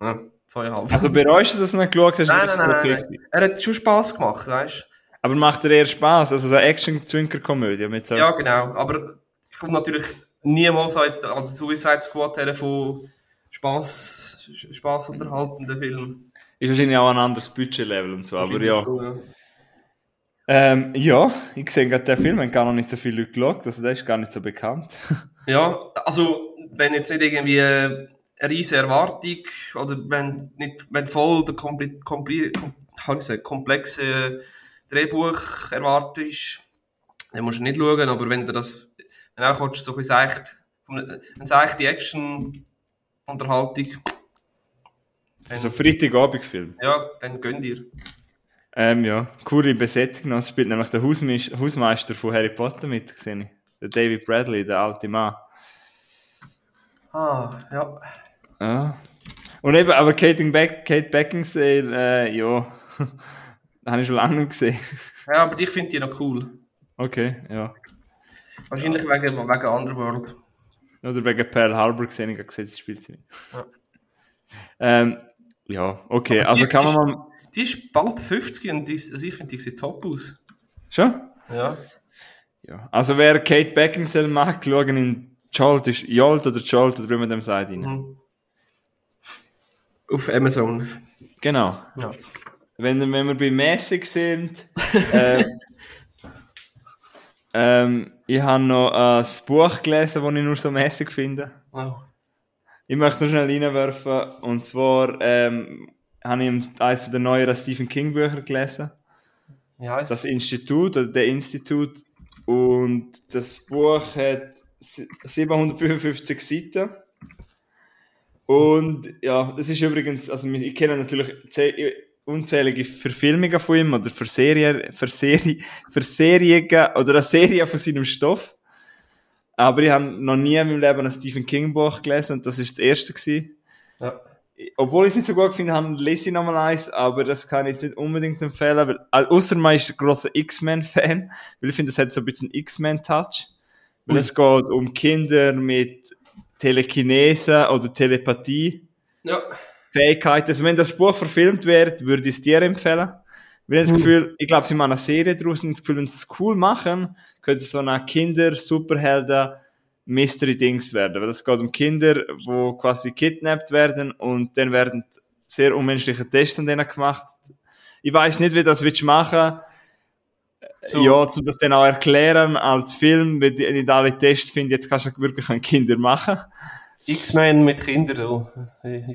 Ja, zweieinhalb. Also bereust du, dass du nicht geschaut hast? nein, nein, nein, nein? Er hat schon Spass gemacht, weißt du? Aber macht dir eher Spaß? Also so eine Action-Zwinker-Komödie mit so... Ja, genau. Aber ich komme natürlich niemals an den Suicide Squad her von Spaß, Spaß unterhaltenden Film. Ist wahrscheinlich auch ein anderes Budgetlevel und so, aber ja. Ja. Ähm, ja, ich sehe gerade den Film, haben gar noch nicht so viele Leute geschaut, also der ist gar nicht so bekannt. Ja, also wenn jetzt nicht irgendwie eine riesige Erwartung oder wenn nicht wenn voll der kompli kompli kom sagen, komplexe Drehbuch erwartet ist, dann musst du nicht schauen, aber wenn du das wenn du auch so ein bisschen seicht, eine seichte Action-Unterhaltung, Also Freitagabendfilm. ja, dann gönn dir. Ähm, ja, coole Besetzung noch. Es spielt nämlich der Hausmeis- Hausmeister von Harry Potter mit, gesehen ich. Der David Bradley, der alte Mann. Ah, ja. Ja. Und eben, aber Kate, Beck Kate Beckinsale, äh, ja, habe ich schon lange nicht gesehen. Ja, aber ich finde die noch cool. Okay, ja. Wahrscheinlich wegen, wegen Underworld. Oder wegen Pearl Harbor gesehen, ich habe gesehen, sie spielt sie nicht. Ja. Ähm, ja, okay, Aber also die- kann man mal... Die ist bald 50 und die, also ich finde, die sieht top aus. Schon? Ja. Ja. Also wer Kate Beckinsale mag, schauen in Jolt, ist Jolt oder Jolt oder wie man dem sagt. rein. Mhm. Auf Amazon. Genau. Ja. Wenn, wenn wir bei mäßig sind, äh, ähm, ich habe noch ein Buch gelesen, das ich nur so mäßig finde. Oh. Ich möchte noch schnell reinwerfen. Und zwar ähm, habe ich eines der neueren Stephen King Bücher gelesen. Wie heisst Das Institut oder der Institut. Und das Buch hat sie- 755 Seiten. Und ja, das ist übrigens, also ich kenne natürlich zäh- unzählige Verfilmungen von ihm oder Verserien, Verserie, Verserien oder eine Serie von seinem Stoff. Aber ich habe noch nie in meinem Leben ein Stephen King Buch gelesen und das ist das erste gewesen. Ja. Obwohl ich es nicht so gut finde, habe, lese ich nochmal eins, aber das kann ich jetzt nicht unbedingt empfehlen, weil, also, ausser man ist ein grosser X-Men-Fan, weil ich finde, das hat so ein bisschen X-Men-Touch. Weil es geht um Kinder mit Telekinese oder Telepathie. Ja. Fähigkeiten. Also wenn das Buch verfilmt wird, würde ich es dir empfehlen. Wir haben das Hm. Gefühl, ich glaube, sie machen eine Serie draus und das Gefühl, wenn sie es cool machen, könnte so eine Kinder-Superhelden Mystery-Dings werden. Weil es geht um Kinder, die quasi kidnappt werden und dann werden sehr unmenschliche Tests an denen gemacht. Ich weiß nicht, wie das willst machen. So. Ja, um das dann auch erklären als Film, weil die- nicht alle Tests finde, jetzt kannst du wirklich an Kinder machen. X-Men mit Kindern. So.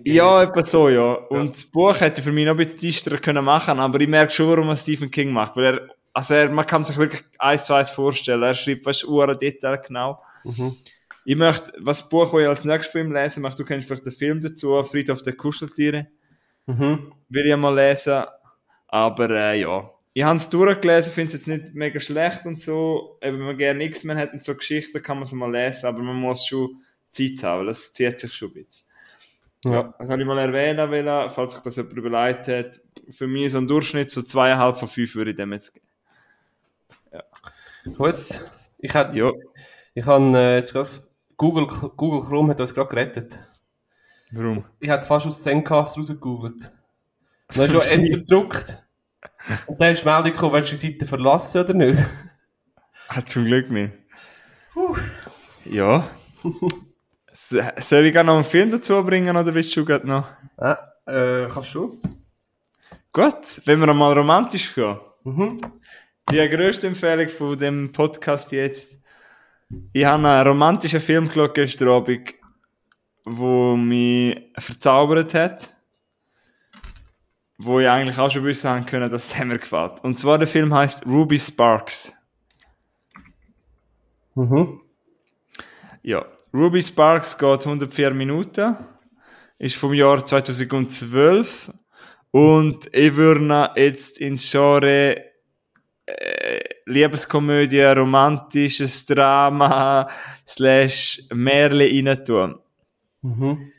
Ja, etwa so, ja. Und das Buch hätte für mich noch ein bisschen düsterer können machen, aber ich merke schon, warum er Stephen King macht. Weil er, also er, man kann sich wirklich eins zu eins vorstellen. Er schreibt, weißt du, Uhren Detail genau. Mhm. Ich möchte, was Buch, das ich als nächstes Film lesen möchte, du kennst vielleicht den Film dazu, Friedhof der Kuscheltiere, Mhm. will ich mal lesen. Aber, äh, ja. Ich habe es durchgelesen, finde es jetzt nicht mega schlecht und so. Eben, wenn man gerne X-Men hat und so Geschichten, kann man es mal lesen, aber man muss schon Zeit haben, weil das zieht sich schon ein bisschen. Ja. Das habe ich mal erwähnen wollen, falls sich das jemand überlegt hat. Für mich so ein Durchschnitt, so zweieinhalb von fünf würde ich dem jetzt geben. Gut. Ich habe Ja. ich hab, äh, jetzt gerade Google, Google Chrome hat uns gerade gerettet. Warum? Ich habe fast aus Zencast rausgegoogelt. Und dann hast du Enter gedruckt. Und dann ist die Meldung gekommen, willst du die Seite verlassen oder nicht? Hat zum Glück nicht. Ja. S- Soll ich gerne noch einen Film dazu bringen oder willst du gerade noch? Ah, äh, kannst du? Gut, wenn wir mal romantisch gehen. Mhm. Die grösste Empfehlung von dem Podcast jetzt. Ich habe einen romantischen Film geschaut gestern Abend, der mich verzaubert hat. Wo ich eigentlich auch schon wissen haben können, dass es mir gefällt. Und zwar der Film heißt Ruby Sparks. Mhm. Ja, Ruby Sparks geht 104 Minuten, ist vom Jahr 2012 und ich würde jetzt ins Genre äh, Liebeskomödie, romantisches Drama slash Märchen rein tun. Mhm.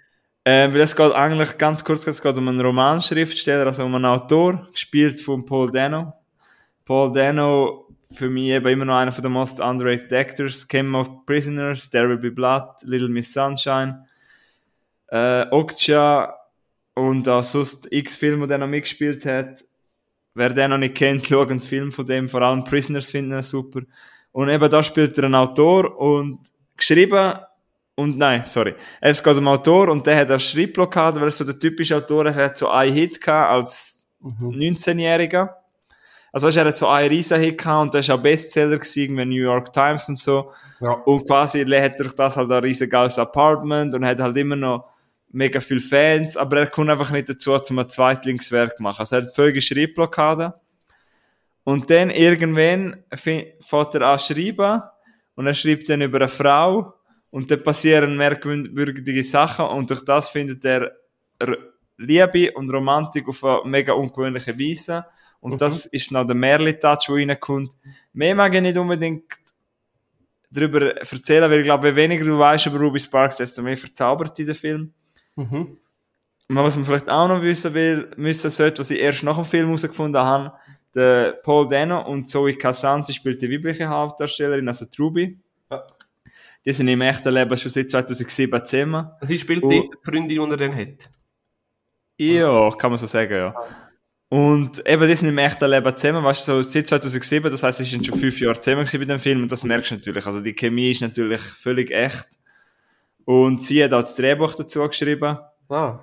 Ähm, weil es geht eigentlich ganz kurz, es geht um einen Romanschriftsteller, also um einen Autor, gespielt von Paul Dano. Paul Dano, für mich eben immer noch einer von den most underrated actors. Game of Prisoners, There Will Be Blood, Little Miss Sunshine, äh, Okja und auch sonst x Filme, die er noch mitgespielt hat. Wer den noch nicht kennt, schaut einen Film von dem, vor allem Prisoners finden ihn super. Und eben da spielt er einen Autor und geschrieben und nein, sorry. Es geht um Autor und der hat eine Schreibblockade, weil er so der typische Autor er hat so einen Hit gehabt als 19-Jähriger. Also weißt, er hat so einen riesen Hit gehabt und der ist auch Bestseller gewesen, wie New York Times und so. Ja. Und quasi hat durch das halt ein riesen geiles Apartment und hat halt immer noch mega viele Fans, aber er kommt einfach nicht dazu, zum ein Zweitlingswerk zu machen. Also er hat völlige Schreibblockade. Und dann irgendwann fängt er an zu schreiben und er schreibt dann über eine Frau und dann passieren merkwürdige Sachen und durch das findet er Liebe und Romantik auf eine mega ungewöhnliche Weise. Und das ist noch der Merli-Touch, der reinkommt. Mehr mag ich nicht unbedingt darüber erzählen, weil ich glaube, je weniger du weißt über Ruby Sparks, desto mehr verzaubert dich der Film. Mhm. Und was man vielleicht auch noch wissen will, müssen sollte, was ich erst nach dem Film herausgefunden habe, der Paul Dano und Zoe Kazan, sie spielt die weibliche Hauptdarstellerin, also die Ruby. Ja. Die sind im echten Leben schon seit 2007 zusammen. Sie spielt Oh. die Freundin, die er dann hat. Ja, kann man so sagen, ja. Und eben, die sind im echten Leben zusammen, weißt du, so seit 2007, das heisst, sie sind schon fünf Jahre zusammen bei dem Film und das merkst du natürlich. Also die Chemie ist natürlich völlig echt. Und sie hat auch das Drehbuch dazu geschrieben. Ah.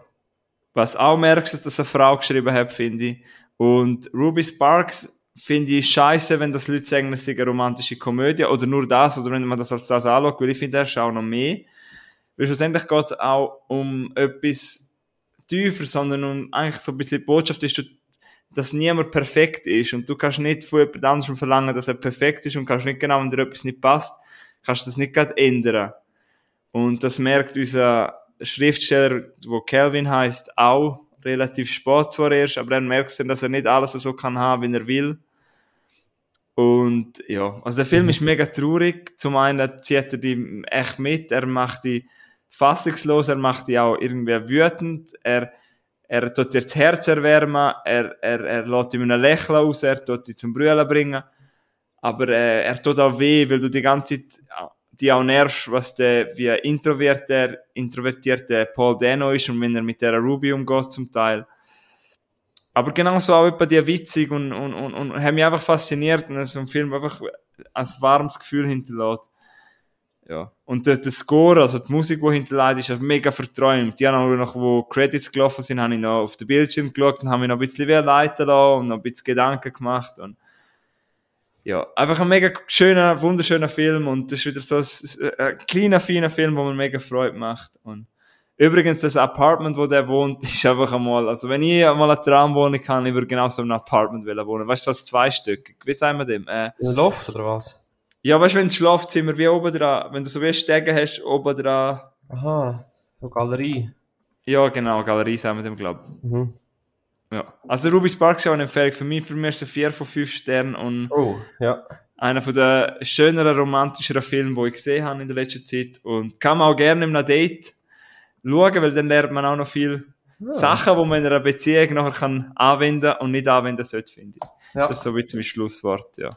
Was auch merkst, ist, dass eine Frau geschrieben hat, finde ich. Und Ruby Sparks finde ich scheiße, wenn das Leute sagen, es sei eine romantische Komödie oder nur das, oder wenn man das als das anschaut, weil ich finde, er ist auch noch mehr. Weil schlussendlich geht es auch um etwas tiefer, sondern um eigentlich so ein bisschen die Botschaft ist, dass niemand perfekt ist und du kannst nicht von jemand anderem verlangen, dass er perfekt ist und kannst nicht genau, wenn dir etwas nicht passt, kannst du das nicht gerade ändern. Und das merkt unser Schriftsteller, wo Calvin heißt, auch relativ spät zwar erst, aber er merkt dann, dass er nicht alles so kann haben, wie er will. Und ja, also der Film ist mega traurig. Zum einen zieht er die echt mit, er macht die fassungslos, er macht die auch irgendwie wütend, er, er tut dir das Herz erwärmen, er, er, er lässt ihm ein Lächeln aus, er tut die zum Brüllen bringen. Aber äh, er tut auch weh, weil du die ganze Zeit die auch nervst, was der wie introvertierte, introvertierte Paul Dano ist und wenn er mit der Ruby umgeht zum Teil. Aber genauso auch etwa die witzig und, und, und, und haben mich einfach fasziniert und so ein Film einfach ein warmes Gefühl hinterlässt. Ja. Und der, der Score, also die Musik, die hinterlässt, ist mega verträumt. Die haben noch, wo Credits gelaufen sind, habe ich noch auf den Bildschirm geschaut und habe mich noch ein bisschen leiten lassen und noch ein bisschen Gedanken gemacht und ja, einfach ein mega schöner, wunderschöner Film und das ist wieder so ein, ein kleiner, feiner Film, wo man mega Freude macht. Und übrigens, das Apartment, wo der wohnt, ist einfach einmal, also wenn ich einmal eine Traumwohnung kann, ich würde genau so in einem Apartment wohnen. Weißt du, so als zwei Stück. Wie sagen wir dem? Äh, in Loft oder was? Ja, weißt du, wenn das Schlafzimmer wie oben dran, wenn du so wie Stege hast, oben dran. Aha, so Galerie. Ja, genau, Galerie sagen wir dem, glaube ich. Mhm. Ja. Also Ruby Sparks ist auch eine Empfehlung für mich. Für mich ist es 4 von 5 Sternen und Oh, ja. einer von der schöneren, romantischeren Filme, die ich gesehen habe in der letzten Zeit. Und kann man auch gerne in einem Date schauen, weil dann lernt man auch noch viel Ja. Sachen, die man in einer Beziehung nachher kann anwenden und nicht anwenden sollte, finde ich. Ja. Das ist so wie zum Schlusswort, ja.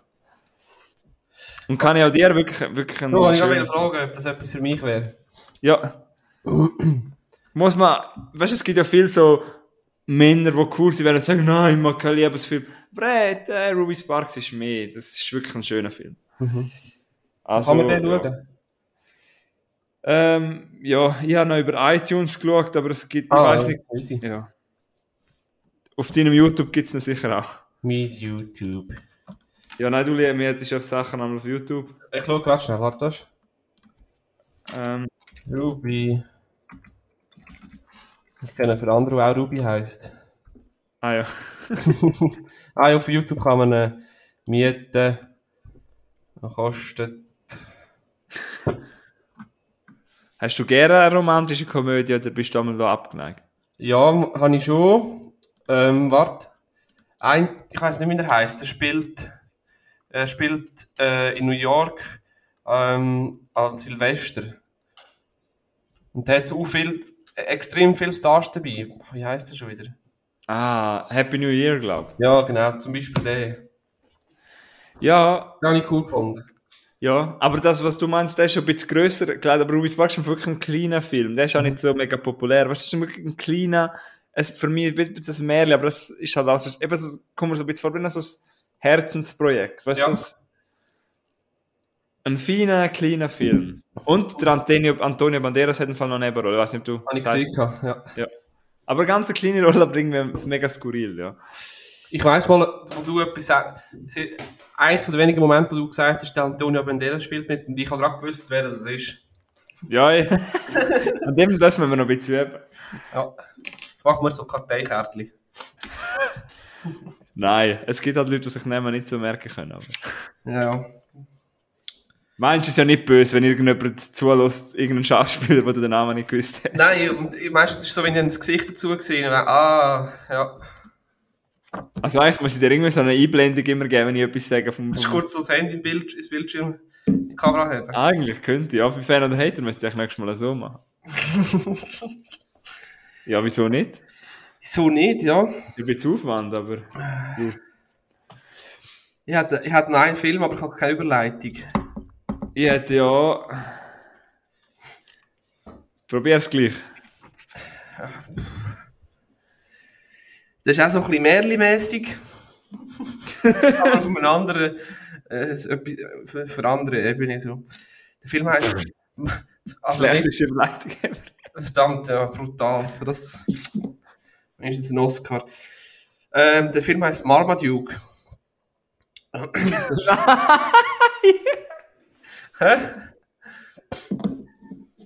Und kann ich auch dir wirklich, wirklich einen Oh, ich wollte fragen, ob das etwas für mich wäre. Ja. Muss man, weißt du, es gibt ja viel so Männer, die cool sind, werden sagen, nein, ich mag keinen Liebesfilm. Aber hey, der Ruby Sparks ist mehr. Das ist wirklich ein schöner Film. Also, Kann man den ja. schauen? Ähm, ja, ich habe noch über iTunes geschaut, aber es gibt, ich Ah, weiß nicht, Easy. ja. Auf deinem YouTube gibt es ihn sicher auch. Mies YouTube. Ja, nein, du liebst auf Sachen einmal auf YouTube. Ich schaue gerade schnell, warte. das. Ähm, Ruby. Ich kenne für andere, der auch Ruby heisst. ah ja. ah, ja, auf YouTube kann man äh, mieten. Das kostet. Hast du gerne eine romantische Komödie oder bist du einmal da abgeneigt? Ja, habe ich schon. Ähm, warte. Ein, ich weiß nicht, wie der heißt. Er spielt, er spielt äh, in New York ähm, als Silvester. Und der hat so viel, extrem viele Stars dabei. Wie heißt der schon wieder? Ah, Happy New Year, glaube ich. Ja, genau, zum Beispiel der. Ja, Den habe ich cool gefunden. Ja, aber das, was du meinst, der ist schon ein bisschen grösser. Klar, aber Ruby Sparks ist wirklich ein kleiner Film. Der ist auch nicht so mega populär. Weißt du, das ist wirklich ein kleiner, es, für mich ein bisschen ein Märchen, aber es ist halt auch so, eben, so, kommt mir so ein bisschen vor, wie so ein Herzensprojekt. Weißt du, Ja. so ein feiner, kleiner Film. Und der Antonio, Antonio Banderas hat im Fall noch eine Nebenrolle. Ich weiß nicht, ob du Habe ich gesehen, ja. Ja. Aber ganz eine kleine Rolle bringen wir mega skurril, ja. Ich weiss mal, wo du etwas sagst. Eins von den wenigen Momenten, wo du gesagt hast, der Antonio Banderas spielt mit, und ich habe gerade gewusst, wer das ist. Ja, ja. An dem das müssen wir noch ein bisschen üben. Ja. Machen wir so Karteikärtchen. Nein, es gibt halt Leute, die sich Namen nicht so merken können. Aber. Ja. Meinst du es ja nicht böse, wenn irgendjemand zulässt, irgendein Schauspieler, wo du den Namen nicht gewusst hast? Nein, und meistens ist es so, wenn ich das Gesicht dazu gesehen habe, ah, ja. Also eigentlich muss ich dir irgendwie so eine Einblendung immer geben, wenn ich etwas sage vom... Das ist vom kurz so das Handy Bild, ins Bildschirm, in die Kamera haben. eigentlich könnte ich, ja. Für Fan oder Hater müsste ich nächstes Mal so machen. ja, wieso nicht? Wieso nicht, ja? Ich bin zu Aufwand, aber... Ich hatte, ich hatte einen Film, aber ich habe keine Überleitung. Ich hätte ja... Probier's gleich. Das ist auch so ein bisschen Märli-mässig. aber auf einer anderen, äh, etwas- für, für andere Ebene so. Der Film heißt, also Schlechteste Überleitung verdammt, ja, brutal. Für das ist jetzt ein Oscar. Ähm, der Film heißt Marmaduke. Hä?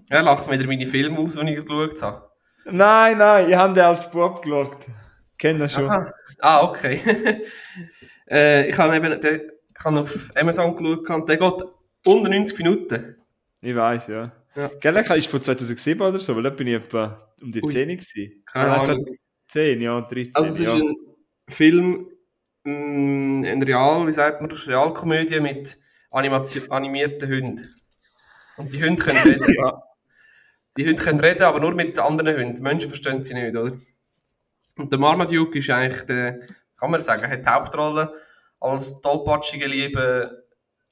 Er lacht mir wieder meine Filme aus, die ich geschaut habe. Nein, nein, ich habe den als Bub geschaut. Kennt ihr schon. Aha. Ah, okay. äh, ich habe eben den, ich habe auf Amazon geschaut und der geht unter 90 Minuten. Ich weiß, ja. Ja. Gell, der ist von 2007 oder so, weil da bin ich etwa um die Ui. 10 gewesen. Keine Ahnung. 2010, ja, 13, Also es ist ja. ein Film mm, ein Real, wie sagt man, Realkomödie mit Animation, animierten Hunden. Und die Hunde können reden. Die Hunde können reden, aber nur mit anderen Hunden. Die Menschen verstehen sie nicht, oder? Und der Marmaduke ist eigentlich der, kann man sagen, hat die Hauptrolle als tollpatschiger, liebe,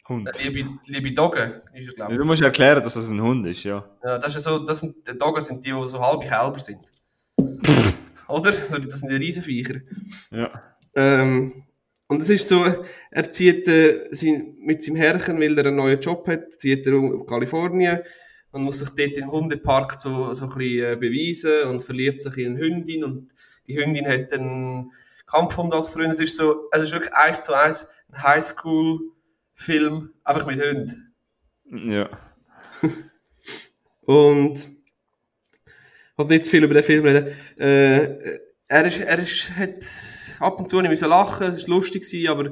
Hund. liebe, liebe Dogge, ist er, glaube ich. Du musst erklären, dass das ein Hund ist, ja. Ja, das ist ja so, das sind, die Doggen sind die, die so halbe Kälber sind. Oder? Das sind die Riesenviecher. Ja. Ähm, und es ist so, er zieht äh, sein, mit seinem Herrchen, weil er einen neuen Job hat, zieht er um auf Kalifornien und muss sich dort im Hundepark so, so ein bisschen äh, beweisen und verliebt sich in eine Hündin und die Hündin hat einen Kampfhund als Freund. Es ist so, es ist wirklich eins zu eins ein Highschool-Film, einfach mit Hunden. Ja. Und ich will nicht zu viel über den Film reden. Äh, er ist, er ist, hat ab und zu nicht müssen lachen, es war lustig, gewesen, aber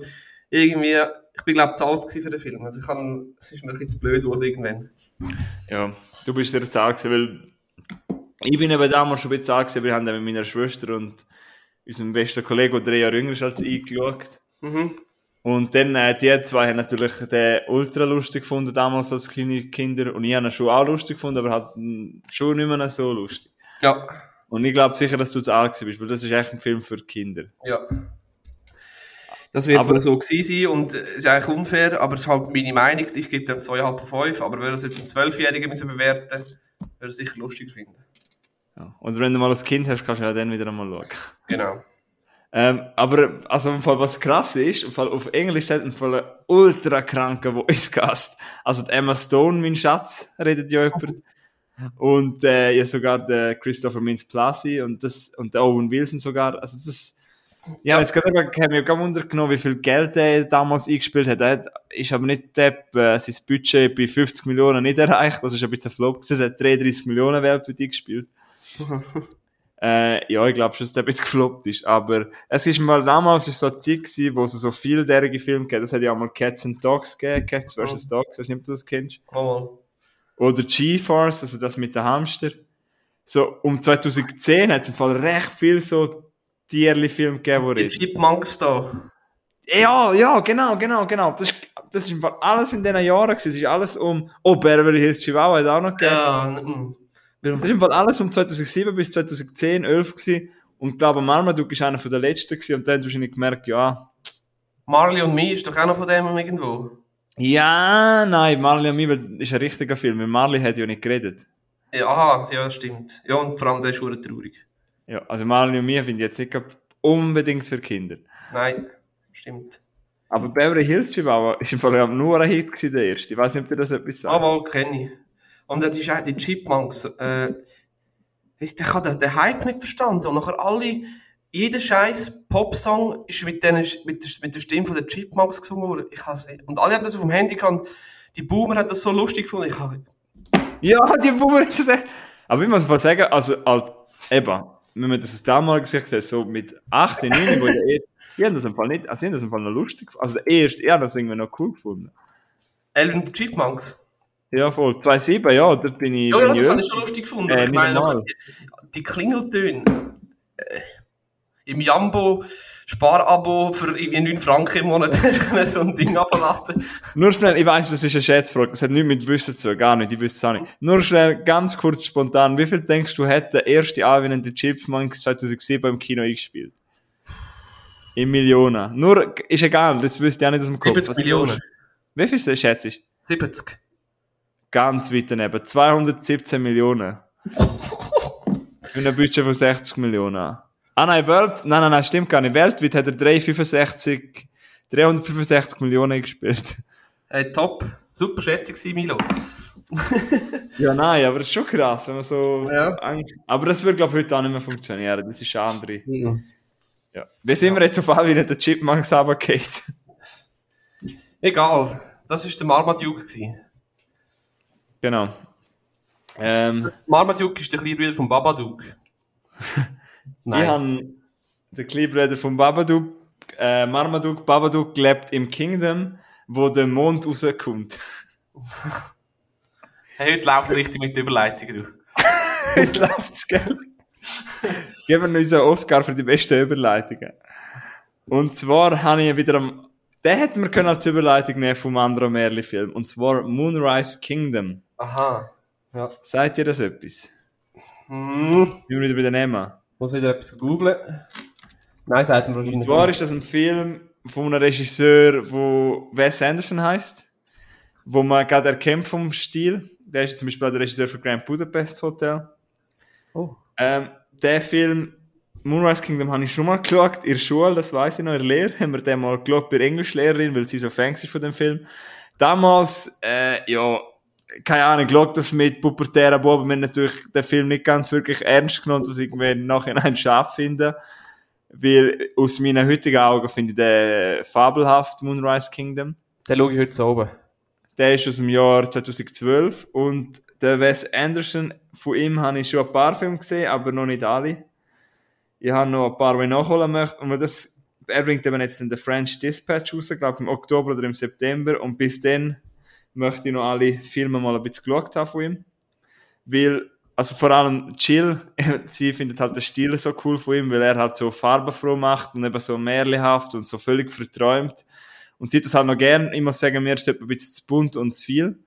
irgendwie, ich bin glaube zu alt für den Film. Also ich kann, es ist mir ein bisschen zu blöd geworden irgendwann. Ja, du bist der Zahl gewesen, weil ich bin eben damals schon ein bisschen alt gewesen, wir haben dann mit meiner Schwester und unserem besten Kollegen, der drei Jahre jünger ist als ich, geschaut. Mhm. Und dann, äh, die zwei haben natürlich den ultra lustig gefunden, damals als kleine Kinder. Und ich habe ihn schon auch lustig gefunden, aber halt mm, schon nicht mehr so lustig. Ja, Und ich glaube sicher, dass du zu alt gewesen bist, weil das ist echt ein Film für Kinder. ja. Das wird Aber- wohl so gewesen sein und es ist eigentlich unfair, aber es ist halt meine Meinung. Ich gebe dem 2,5 von 5, aber würde es jetzt ein Zwölfjähriger müssen bewerten, würde es sicher lustiger finden. Ja. Und wenn du mal ein Kind hast, kannst du ja dann wieder einmal schauen. Genau. Ähm, aber, also, im Fall, was krass ist, im Fall, auf Englisch hat im Fall ein ultra kranker Voice Cast. Also, die Emma Stone, mein Schatz, redet ja jemand. Und, äh, ja, sogar der Christopher Mintz-Plasse und das, und der Owen Wilson sogar. Also, das, ja, jetzt gerade, ich habe mir gerade wundern wie viel Geld er damals eingespielt hat. Er ist aber nicht der, äh, sein Budget bei 50 Millionen nicht erreicht. Das ist ein bisschen ein Flop gewesen. Er hat 33 Millionen weltweit eingespielt. Äh, ja, ich glaube schon, dass der ein bisschen gefloppt ist. Aber es ist mal damals ist so eine Zeit gewesen, wo es so vieljährige Filme gibt. Das hat ja auch mal Cats and Dogs gegeben, Cats vs. Dogs, ich weiß nicht, ob du das kennst. Mal. Oder G-Force, also das mit den Hamster. So, um 2010 hat es im Fall recht viel so Tierli-Filme gegeben, Die. Chipmunks da. Ja, ja, genau, genau, genau. Das ist, das ist im Fall alles in diesen Jahren gewesen. Es ist alles um... Oh, Beverly Hills Chihuahua hat auch noch gegeben. Ja. Das ist im Fall alles um 2007 bis 2010, 11 gewesen. Und ich glaube, Marmaduke ist einer von der letzten gewesen. Und dann hast du wahrscheinlich gemerkt, ja... Marley und Me ist doch auch noch von dem irgendwo. Ja, nein, Marley und mir ist ein richtiger Film. weil Marley hat ja nicht geredet. Ja, aha, ja, stimmt. Ja, und vor allem der ist schon traurig. Ja, also Marley und mir finde ich jetzt nicht unbedingt für Kinder. Nein, stimmt. Aber Beverly Hills Chihuahua ist im Fall nur ein Hit gewesen, der erste. Ich weiß nicht, ob ihr das etwas sagt. Aber kenne ich. Und das ist auch die Chipmunks. Äh, ich ich habe den Hype nicht verstanden. Und nachher alle, jeder scheiß Popsong ist mit, den, mit, der, mit der Stimme von den Chipmunks gesungen worden. Ich nicht. Und alle haben das auf dem Handy gehabt. Die Boomer haben das so lustig gefunden. Ich habe, Ja, die Boomer das echt. Aber ich muss mal sagen, also, als, eben, wenn man das aus damaliger Sicht sieht, so mit 8, 9, wo ich, ich habe das im Fall nicht, also ich habe das im Fall noch lustig. Also der erste, ich habe das irgendwie noch cool gefunden. Die Chipmunks. Ja, voll. 2,7, ja, dort bin ich, Ja, ja, das habe ich schon lustig gefunden. Äh, ich meine, die Klingeltöne. Äh, Im Jambo Sparabo für irgendwie 9 Franken im Monat so ein Ding abladen. Nur schnell, ich weiß, das ist eine Schätzfrage, das hat nichts mit Wissen zu tun, gar nicht, ich wüsste es auch nicht. Nur schnell, ganz kurz spontan, wie viel denkst du, hat der erste anwendende Chipmunks 2007 im Kino eingespielt? In Millionen. Nur, ist egal, das wüsste ich auch nicht aus dem Kopf. 70 Was Millionen. Wie viel schätzt du? 70. Ganz weit daneben. 217 Millionen. Mit einem Budget von 60 Millionen. Ah nein, Welt, nein, nein, nein, stimmt gar nicht. Weltweit hat er 365, 365 Millionen gespielt. Hey, top. Super Schätzung gewesen, Milo. Ja, nein, aber das ist schon krass, wenn man so. Ja. Aber das würde, glaube ich, heute auch nicht mehr funktionieren. Das ist eine andere. Ja. Wie sind wir jetzt auf alle wieder der Chipmunks runtergefallen? Egal. Das war der Marmaduke. gewesen. Genau. Ähm, Marmaduke ist der kleine Bruder von Babadook. ich habe den Kleebruder von Babadook, äh, Marmaduke, Babadook lebt im Kingdom, wo der Mond rauskommt. Hey, heute läuft es richtig mit der Überleitung. Du. Heute läuft's, gell? Geben wir uns einen Oscar für die besten Überleitungen. Und zwar habe ich wieder am, den hätten wir können als Überleitung nehmen vom anderen Merli-Film. Und zwar Moonrise Kingdom. Aha. Ja. Sagt ihr das etwas? Hm. Ich will wieder bei den nehmen. Muss wieder etwas googlen. Nein, sagt man Und wahrscheinlich zwar ist das ein Film von einem Regisseur, wo Wes Anderson heißt, wo man gerade erkennt vom Stil. Der ist zum Beispiel auch der Regisseur für Grand Budapest Hotel. Oh. Ähm, der Film Moonrise Kingdom habe ich schon mal geschaut, in der Schule, das weiß ich noch, in der Lehre, haben wir den mal geschaut bei der Englischlehrerin, weil sie so Fan ist von dem Film. Damals, äh, ja, keine Ahnung, geschaut das mit pubertären Buben, wir haben natürlich den Film nicht ganz wirklich ernst genommen, was ich irgendwie im Nachhinein scharf finde. Weil aus meinen heutigen Augen finde ich den fabelhaft, Moonrise Kingdom. Den schaue ich heute so oben. Der ist aus dem Jahr 2012 und der Wes Anderson, von ihm habe ich schon ein paar Filme gesehen, aber noch nicht alle. Ich habe noch ein paar, die ich nachholen möchte. Und das, er bringt eben jetzt in The French Dispatch raus, glaube ich im Oktober oder im September. Und bis dann möchte ich noch alle Filme mal ein bisschen geschaut haben von ihm. Weil, also vor allem Chill, sie findet halt den Stil so cool von ihm, weil er halt so farbenfroh macht und eben so märchenhaft und so völlig verträumt. Und sie hat das halt noch gern. Muss sagen, mir ist ein bisschen zu bunt und zu viel.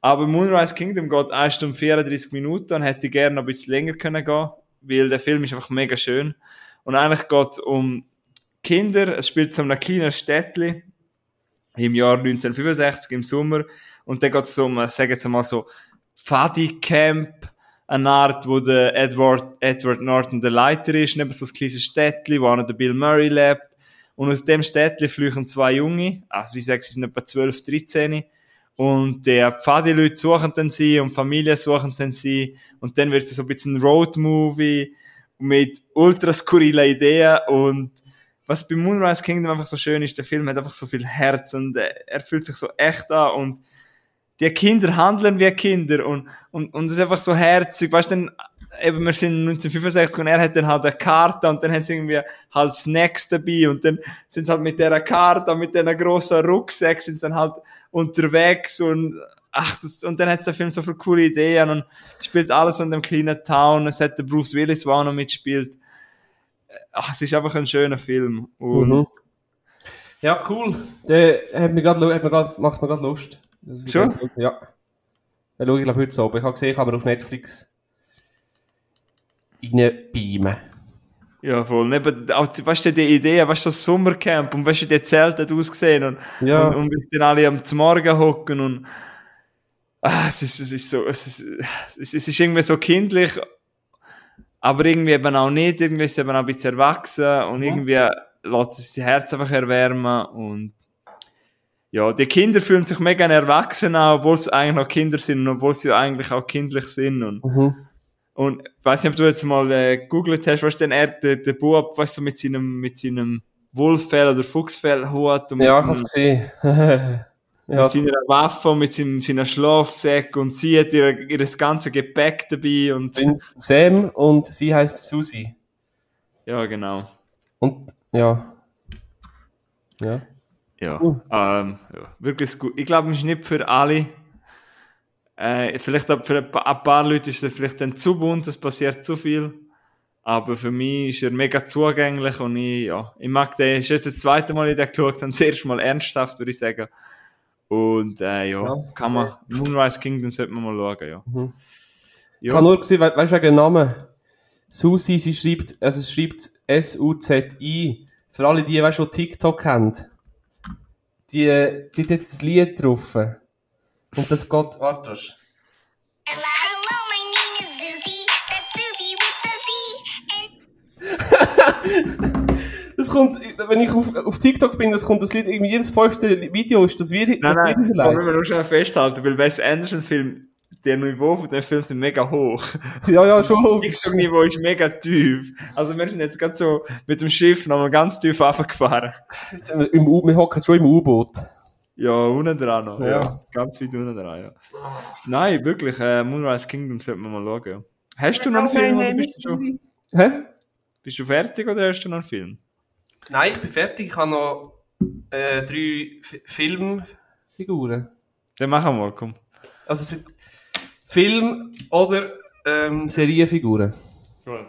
Aber Moonrise Kingdom geht 1 Stunde 34 Minuten und hätte gerne noch ein bisschen länger können gehen, weil der Film ist einfach mega schön. Und eigentlich geht es um Kinder. Es spielt so einem kleinen Städtli im Jahr 1965 im Sommer. Und dann geht es um, äh, sagen wir mal so, Fadi Camp, eine Art, wo der Edward, Edward Norton der Leiter ist, neben so ein kleines Städtli, wo auch der Bill Murray lebt. Und aus dem Städtli flüchten zwei Junge, also ich sage, sie sind etwa 12, 13. Und der Pfadi-Leute suchen dann sie und Familien suchen dann sie. Und dann wird es so ein bisschen ein Road-Movie mit ultra skurrilen Ideen. Und was bei Moonrise Kingdom einfach so schön ist, der Film hat einfach so viel Herz und äh, er fühlt sich so echt an. Und die Kinder handeln wie Kinder und, und, und es ist einfach so herzig. Weißt du, eben, wir sind 1965 und er hat dann halt eine Karte und dann hat sie irgendwie halt Snacks dabei und dann sind sie halt mit dieser Karte und mit diesen grossen Rucksack sind sie dann halt unterwegs und ach, das, und dann hat der Film so viele coole Ideen und spielt alles in dem kleinen Town. Es hat der Bruce Willis, der auch noch mitspielt. Ach, es ist einfach ein schöner Film. Und Mhm. Ja, cool. Der hat mir hat grad, macht mir gerade Lust. Das ist Schon? gut. Ja. Den schaue ich glaube heute so oben. Ich habe gesehen, kann man auf Netflix reinbeamen. Ja, voll. Neben, auch, weißt du, die Idee, weißt du, das Sommercamp und weißt du, die Zelte hat ausgesehen und, Ja. und, und bis dann alle am Morgen hocken und, ah, es ist, es ist so, es ist, es ist irgendwie so kindlich, aber irgendwie eben auch nicht, irgendwie ist es eben auch ein bisschen erwachsen und irgendwie lässt es die Herz einfach erwärmen und, ja, die Kinder fühlen sich mega erwachsen an, obwohl sie eigentlich noch Kinder sind und obwohl sie eigentlich auch kindlich sind und, Mhm. und ich weiß nicht, ob du jetzt mal äh, gegoogelt hast, was denn er, der, der Bub, weißt du, mit seinem, mit seinem Wolffell oder Fuchsfell Hut und Ja, ich es gesehen. Ja, mit seiner Waffe mit seinem, seiner Schlafsäcke und sie hat ihr, ihr das ganze Gepäck dabei und, Sam und sie heißt Susi. ja, genau. Und, ja. Ja. Ja, Uh. ähm, ja wirklich gut. Ich glaube, es ist nicht für alle. Äh, vielleicht auch für ein paar, ein paar Leute ist er vielleicht dann zu bunt, es passiert zu viel. Aber für mich ist er mega zugänglich und ich, ja, ich mag den. Habe jetzt das zweite Mal in den geschaut, und das erste Mal ernsthaft, würde ich sagen. Und äh, ja, Ja, kann man, Moonrise Kingdom sollte man mal schauen, ja. Mhm. Ich ja. habe nur gesehen, we weißt du, wegen Namen? Susi, sie schreibt, also es schreibt S-U-Z-I. Für alle die, weißt du, die TikTok kennt. Die, die hat jetzt das Lied drauf. Und das geht, warte. Hello, hello, my name is Susie. That's Susie with the Z. Das kommt, wenn ich auf, auf TikTok bin, das kommt das Lied, irgendwie jedes fünfte Video ist das, wie, Nein, das nein, Lied aber hinterlegt. wir nur schnell festhalten, weil Wes Anderson Film, der Niveau von dem Film sind mega hoch. Ja, ja, schon logisch. TikTok-Niveau ist mega tief. Also wir sind jetzt gerade so mit dem Schiff nochmal ganz tief runtergefahren. Jetzt sind wir, im U wir hocken schon im U-Boot. Ja, unten dran noch. Ja. Ja. Ganz weit unten dran, ja. Nein, wirklich, äh, Moonrise Kingdom sollte man mal schauen. Hast du noch einen Film oder bist du, schon, Hä? bist du fertig oder hast du noch einen Film? Nein, ich bin fertig. Ich habe noch äh, drei F Filmfiguren. Dann machen wir mal, komm. Also sind Film- oder ähm, Serienfiguren. Gut.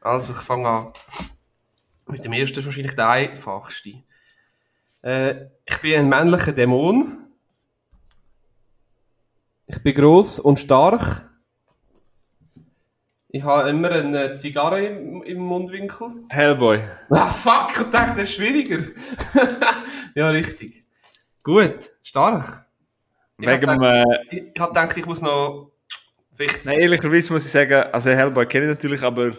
Also ich fange an. Mit dem ersten ist wahrscheinlich der einfachste. Äh, ich bin ein männlicher Dämon. Ich bin gross und stark. Ich habe immer eine Zigarre im, im Mundwinkel. Hellboy. Ah, fuck, ich dachte, das ist schwieriger. ja, richtig. Gut, stark. Ich Wegen hab dem, äh, Ich, ich habe gedacht, ich muss noch. Vielleicht. nein, ehrlicherweise muss ich sagen, also Hellboy kenne ich natürlich, aber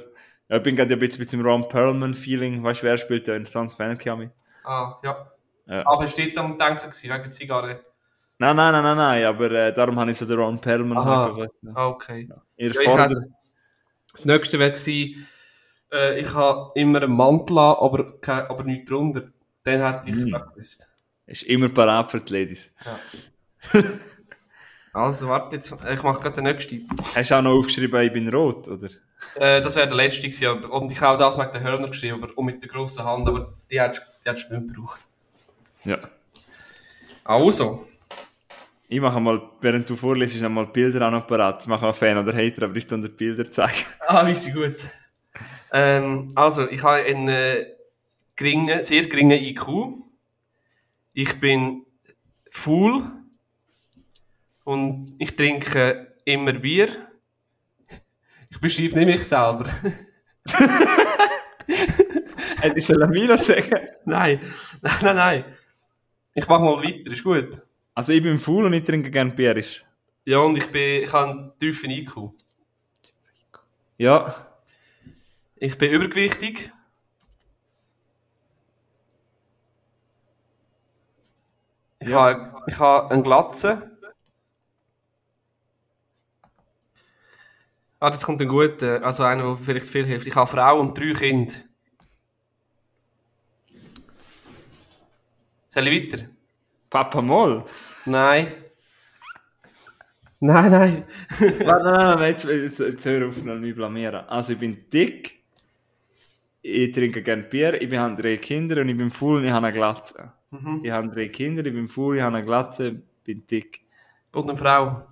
ja, ich bin gerade ein bisschen mit dem Ron Perlman-Feeling, weißt du, wer spielt da in Sons mich? Ah, ja. Ja. Aber steht am Denken wegen der Zigarre. Nein, nein, nein, nein, nein, aber äh, darum habe ich so den Ron Perlman ja. Ah, okay. Ihr Ja, Vorder- hätte- Das nächste wäre gewesen, äh, ich habe immer einen Mantel an, aber, kein, aber nichts drunter. Dann hätte ich es Mm. mm. gewusst. ist immer parat für die Ladies. Also, warte jetzt, ich mache gerade den nächsten. Hast du auch noch aufgeschrieben, ich bin rot, oder? Äh, das wäre der letzte gewesen, aber, und ich habe auch das mit den Hörnern geschrieben, aber, und mit der grossen Hand, aber die hättest die hättest du nicht gebraucht. Ja. Also, Ich mache mal, während du vorliest, einmal Bilder auch noch parat. Ich mache auch Fan oder Hater, aber ich dir Bilder zeigen. ah, wie sie gut. Ähm, also, ich habe einen äh, geringen, sehr geringen IQ. Ich bin faul. Und ich trinke immer Bier. Ich beschreibe nicht mich selber. Hätte ich Salamino sagen? nein, nein, nein, nein. Ich mache mal weiter, ist gut. Also ich bin faul und ich trinke gerne Bierisch. Ja, und ich, bin, ich habe einen tiefen IQ. Ja. Ich bin übergewichtig. Ich, Ja. habe, ich habe einen Glatze. Ah, jetzt kommt ein guter, also einer, der vielleicht viel hilft. Ich habe eine Frau und drei Kinder. Soll ich weiter? Papa Moll. Nein. Nein, nein. Nein, nein, nein, jetzt, jetzt, jetzt hör auf, noch mich blamieren. Also ich bin dick, ich trinke gerne Bier, ich habe drei Kinder und ich bin faul und ich habe eine Glatze. Ich habe drei Kinder, ich bin faul, ich habe eine Glatze, bin dick. Und eine Frau.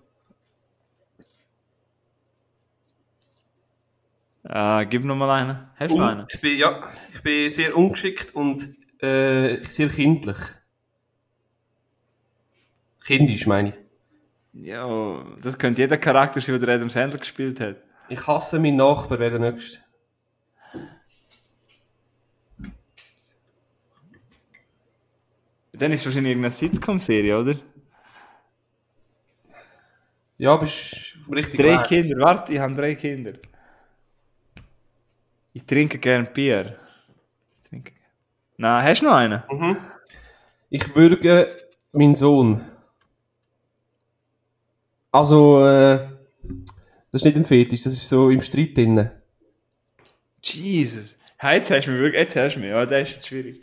Äh, gib noch mal einen. Hast du noch einen? Ich bin, ja, ich bin sehr ungeschickt und äh, sehr kindlich. Kindisch, meine ich. Ja, das könnte jeder Charakter sein, der Adam Sandler gespielt hat. Ich hasse meinen Nachbar, wer der Nächste. Dann ist es wahrscheinlich irgendeine Sitcom-Serie, oder? Ja, bist richtigen Drei Weg. Kinder, warte, ich habe drei Kinder. Ich trinke gern Bier. Trinke. Nein, hast du noch einen? Ich würge meinen Sohn. Also, äh, das ist nicht ein Fetisch, das ist so im Streit drin. Jesus. Hey, jetzt hast du mich wirklich, jetzt hast du mich. Ja, das ist jetzt schwierig.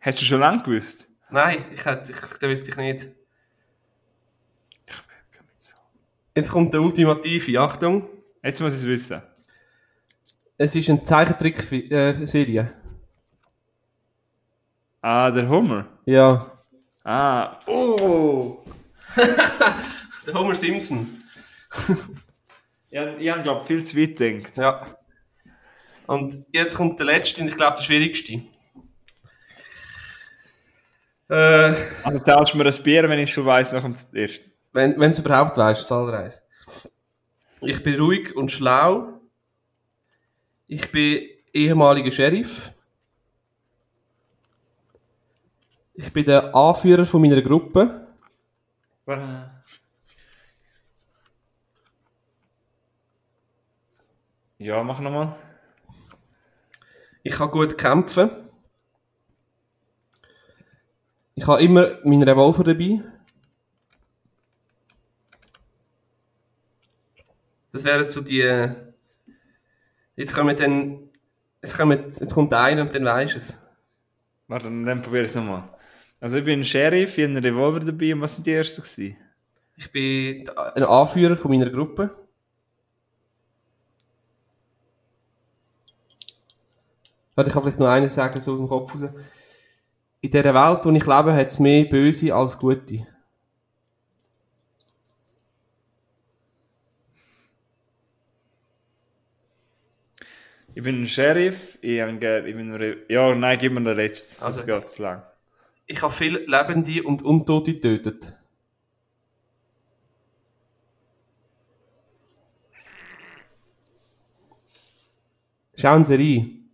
Hast du schon lange gewusst? Nein, ich hätte, ich, das wüsste ich nicht. Jetzt kommt der ultimative, Achtung. Jetzt muss ich es wissen. Es ist eine Zeichentrick-Serie. Ah, der Hummer. ja. Ah, oh. Der Homer Simpson. Ja, ich habe, glaube viel zu weit gedacht. Ja. Und jetzt kommt der letzte und ich glaube der schwierigste. Äh, Also zahlst du mir ein Bier, wenn ich schon weiss, nach dem ersten. wenn wenn es überhaupt weißt, Zahlreis. Ich bin ruhig und schlau. Ich bin ehemaliger Sheriff. Ich bin der Anführer von meiner Gruppe. Ja, mach nochmal. Ich kann gut kämpfen. Ich habe immer meinen Revolver dabei. Das wären so die. Jetzt kommen dann. Jetzt, kommen, jetzt kommt einer und dann weisst du es. Warte, dann probier ich es nochmal. Also ich bin Sheriff, ich habe einen Revolver dabei und was sind die ersten gewesen? Ich bin ein Anführer von meiner Gruppe. Warte, ich kann vielleicht noch eines sagen, so aus dem Kopf raus. In dieser Welt, in der ich lebe, hat es mehr Böse als Gute. Ich bin ein Sheriff, ich, hab gern- ich bin ein Re Ja, nein, gib mir den letzten, das Also. geht zu lang. Ich habe viele Lebende und Untote getötet. Schauen Sie rein.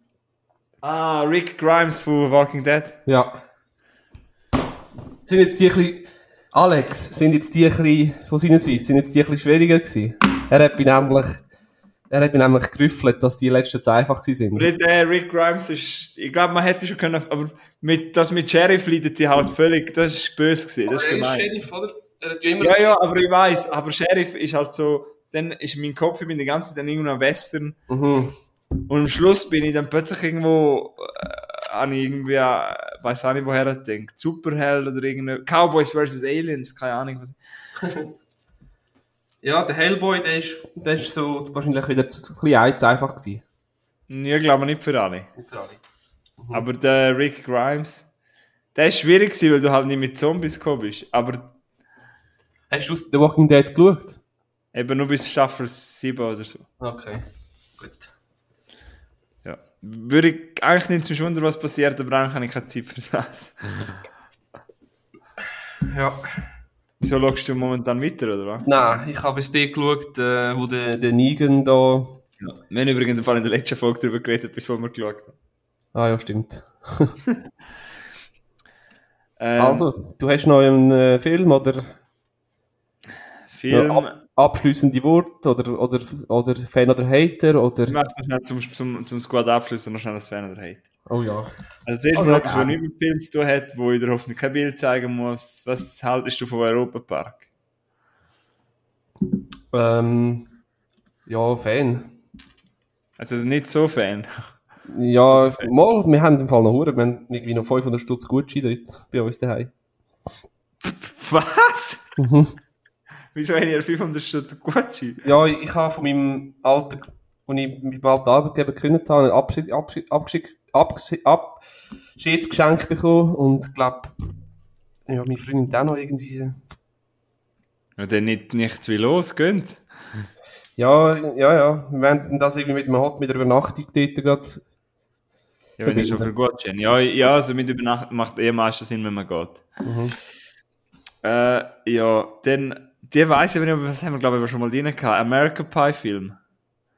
Ah, Rick Grimes von Walking Dead. Ja. Sind jetzt die ein bisschen, Alex, sind jetzt die ein bisschen, von seiner Seite, sind jetzt die ein bisschen schwieriger gewesen? Er hat mich nämlich, er hat mich nämlich gerüffelt, dass die letzten zwei einfach gewesen sind. Rick, äh, Rick Grimes ist, ich glaube, man hätte schon können, aber mit, das mit Sheriff leidet die halt völlig, das ist böse gewesen, das ist er ist gemein. Sheriff, oder? Er hat ja immer Ja, ja, aber ich weiß, aber Sheriff ist halt so, dann ist mein Kopf, ich bin die ganze Zeit dann irgendwo am Western Mhm. und am Schluss bin ich dann plötzlich irgendwo, äh, an irgendwie, äh, weiß auch nicht, woher er denkt, Superheld oder irgendeine, Cowboys vs. Aliens, keine Ahnung was. Ja, der Hellboy, der ist, der ist so wahrscheinlich wieder zu- ein bisschen eins einfach gewesen. Ich glaube nicht für alle. Für alle. Aber der Rick Grimes, der ist schwierig gewesen, weil du halt nicht mit Zombies gekommen bist. Aber Hast du The Walking Dead geschaut? eben nur bis Staffel 7 oder so. Okay, gut. Ja. Würde ich eigentlich nicht zum Wunder, was passiert, aber eigentlich habe ich keine Zeit für das. Ja. Wieso schaust du momentan weiter, oder was? Nein, ich habe es dir geschaut, äh, wo der, der Negan da... Ja. Wir haben übrigens im Fall in der letzten Folge darüber geredet, bis wo wir geschaut haben. Ah ja, stimmt. Ähm, Also, du hast noch einen äh, Film oder Film. ja, ab, abschließende Worte oder, oder, oder Fan oder Hater oder... Ich mache noch schnell zum, zum, zum Squad abschließen noch schnell das Fan oder Hate. Oh ja. Also zuerst Oh, mal etwas, was nicht mit Film zu tun hat, wo ich dir hoffentlich kein Bild zeigen muss. Was haltest du vom Europapark? Ähm, ja, Fan. Also nicht so Fan. Ja, mal, wir haben im Fall noch Huren, wir haben irgendwie noch 500 Stutz Gutschein dort bei uns daheim. Was? Mhm. Wieso haben ihr 500 Stutz Gucci? Ja, ich, ich habe von meinem alten, als ich mit meinem alten Arbeitgeber gekündigt habe, ein Abschied, Abschied, Abschied, Abschiedsgeschenk bekommen und ich glaube, ja, meine Freundin hat auch noch irgendwie... Ja, dann nicht nichts wie los, gönnt. Ja, ja, ja, wir haben das irgendwie mit einem Hot, mit der Übernachtung dort gerade... Ja, wenn ihr schon viel Gucci habt. Ja, ja, also mit Übernachten macht eh meistens Sinn, wenn man geht. Mhm. Äh, ja, dann, die weiss ich nicht, was haben wir, glaube ich, schon mal drin gehabt. American Pie Film.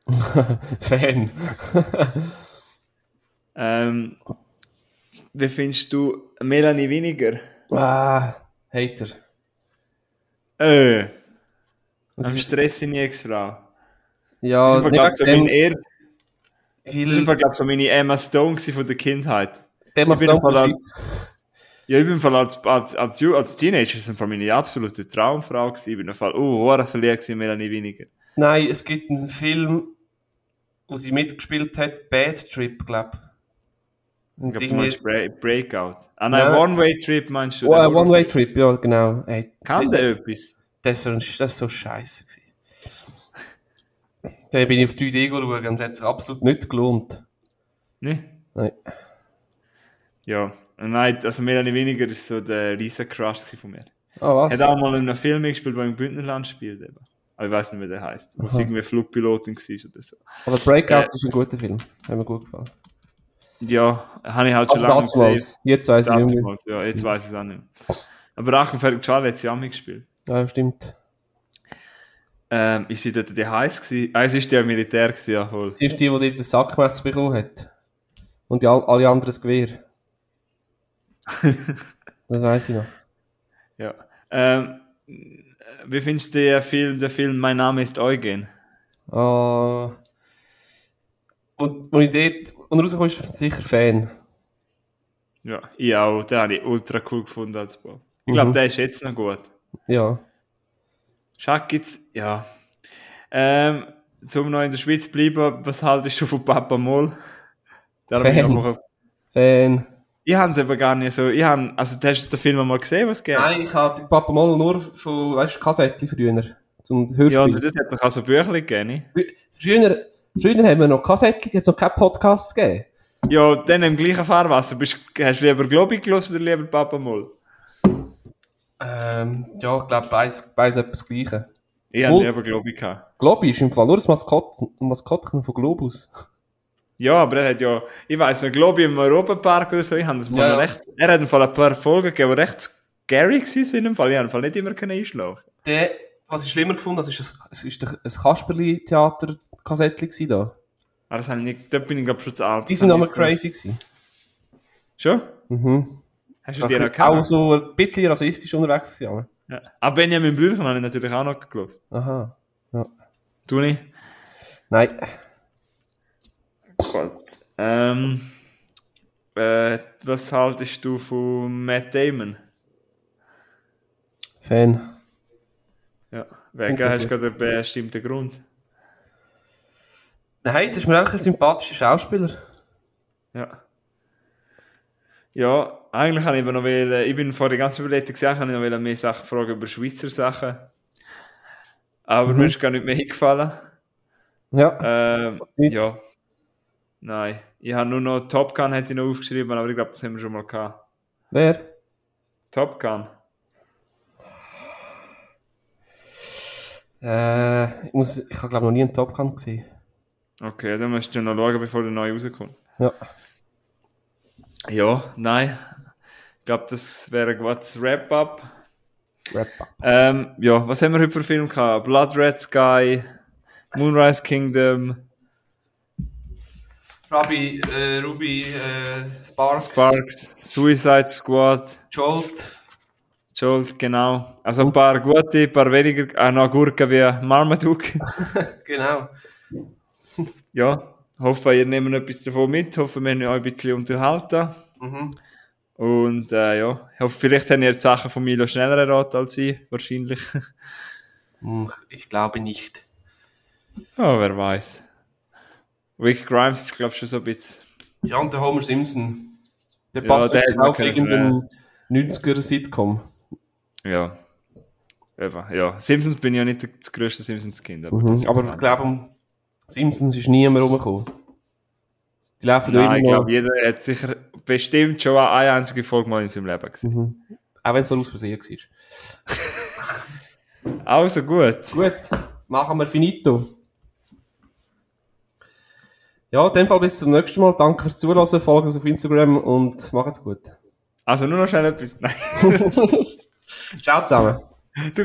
Fan. Ähm, wie findest du Melanie weniger? ah, Hater. Äh, Das am ist, Stress in Ex-Frau. ja, Das war, glaube so mein das viel... war, glaub, so meine Emma Stone von der Kindheit. Im Stone Fall Schweiz. Ja, ich bin Fall als, als, als, als Teenager ist für meine absolute Traumfrau gewesen. Ich bin im Fall, oh, hure verliebt gewesen, Melanie weniger. Nein, es gibt einen Film, wo sie mitgespielt hat, Bad Trip, glaube ich. Ich Und glaube, du irgendwie- Bra Breakout. Ah nein, Ja. One-Way-Trip meinst du? Oh, ein One-Way-Trip, ja, genau. Ey, Kann der etwas? das, so, das so scheiße. Dann bin ich auf 3D schauen und es hat sich absolut nicht gelohnt. Ne? Nein. Ja. Nein, also Melanie Weniger ist so der riesen Crush von mir. Ah, was? Hat auch mal in einem Film gespielt, der im Bündnerland spielt eben. Aber ich weiß nicht, wie der heißt. Wo es irgendwie Flugpilotin war oder so. Aber Breakout Äh, ist ein guter Film. Hat mir gut gefallen. Ja, habe ich halt Also schon lange nicht damals. Jetzt weiß ich nicht mehr. Ja, jetzt weiß ich es auch nicht mehr. Aber Rachenfertig Charlie hat sie auch mitgespielt. Ja, stimmt. Ähm, ist sie dort die heiß gewesen? Ah, sie ist ja Militär gewesen, ja voll. Sie ist die, die den Sackmesser bekommen hat. Und die, all- alle anderen Gewehr. das weiß ich noch. Ja. Ähm, wie findest du den Film, der Film Mein Name ist Eugen? Ah. Und, und ich dort, und rauskomme, ist sicher Fan. Ja, ich auch. Den habe ich ultra cool gefunden als Bob. Ich glaube, Mhm. der ist jetzt noch gut. Ja. Schack jetzt, ja. Ähm, zum noch in der Schweiz bleiben, was haltest du von Papa Moll? Fan. einfach, Fan. ich habe es aber gar nicht so. Ich hab, also, hast du den Film mal gesehen, was es geht? Nein, ich habe Papa mal nur von, weißt du, Kassettchen früher. Zum Ja, Hörspiel. und das hat doch auch so Bücher gegeben. früher, früher haben wir noch Kassettchen, jetzt noch keinen Podcast gegeben. Ja, dann im gleichen Fahrwasser. Bist, hast du lieber Globi gelassen oder lieber Papa Moll? Ähm, ja, ich glaube, beides, beides etwas Gleiche. Ich habe lieber Globi gehabt. Globi ist im Fall nur das Maskottchen, Maskottchen von Globus. Ja, aber er hat ja, ich weiss nicht, ich, im Europapark oder so, ich habe das mal Ja, recht, er hat im Fall ein paar Folgen gegeben, die recht scary gewesen in dem Fall. Ich habe im Fall nicht immer können einschlafen. Der, was ich schlimmer gefunden habe, das ist ein, es ist ein Kasperli-Theater-Kassettchen gewesen da. Ah, das habe ich nicht, dort bin ich glaube schon zu alt. Die Das sind nochmal crazy gewesen. Schon? Mhm. Hast du die noch Auch gehabt? so ein bisschen rassistisch unterwegs gewesen. Ja. Aber Benjamin Blümchen habe ich natürlich auch noch gehört. Aha. Ja. Du nicht? Nein. Ähm, äh, was haltest du von Matt Damon? Fan. Ja, wegen hast du gerade einen bestimmten Grund. Nein, das ist mir einfach ein sympathischer Schauspieler. Ja. Ja, eigentlich habe ich noch will, ich bin vor der ganzen Überlegung gesagt, habe ich noch will mehr Sachen fragen über Schweizer Sachen. Aber Mhm. mir ist gar nicht mehr eingefallen. Ja. Ähm, ja. Nein. Ich habe nur noch Top Gun hätte ich noch aufgeschrieben, aber ich glaube, das haben wir schon mal gehabt. Wer? Top Gun. Äh, ich, muss, ich habe glaube noch nie einen Top Gun gesehen. Okay, dann musst du noch schauen, bevor der neu rauskommt. Ja. Ja, nein. Ich glaube, das wäre ein gutes Wrap-up. Rap. Ähm, ja, was haben wir heute für Film gehabt? Blood Red Sky, Moonrise Kingdom, Ruby, äh, Ruby, äh, Sparks, Sparks, Suicide Squad, Jolt. Jolt, genau. Also ein paar gute, ein paar weniger, auch noch Gurken wie Marmaduke. Genau. ja, hoffe, ihr nehmt etwas davon mit. Hoffe, wir haben euch ein bisschen unterhalten. Mhm. Und äh, ja, ich hoffe, vielleicht habt ihr die Sachen von Milo schneller erraten als ich, wahrscheinlich. Hm, Ich glaube nicht. Ja, wer weiß. Rick Grimes ist, glaube ich, schon so ein bisschen. Ja, und der Homer Simpson. Der Ja, passt der auf irgendeinen 90er-Sitcom. Ja. Eben, ja. Simpsons bin ich ja nicht das grösste Simpsons-Kind. Aber, Mhm. Aber ich glaube, Simpsons ist nie mehr rumgekommen. Die laufen Nein, immer ich glaube, jeder hat sicher bestimmt schon eine einzige Folge mal in seinem Leben gesehen. Mhm. Auch wenn es so aus Versehen war. Also gut. Gut, machen wir finito. Ja, in dem Fall bis zum nächsten Mal. Danke fürs Zuhören, folgt uns auf Instagram und macht's gut. Also nur noch schnell etwas. Nein. Ciao zusammen. Du,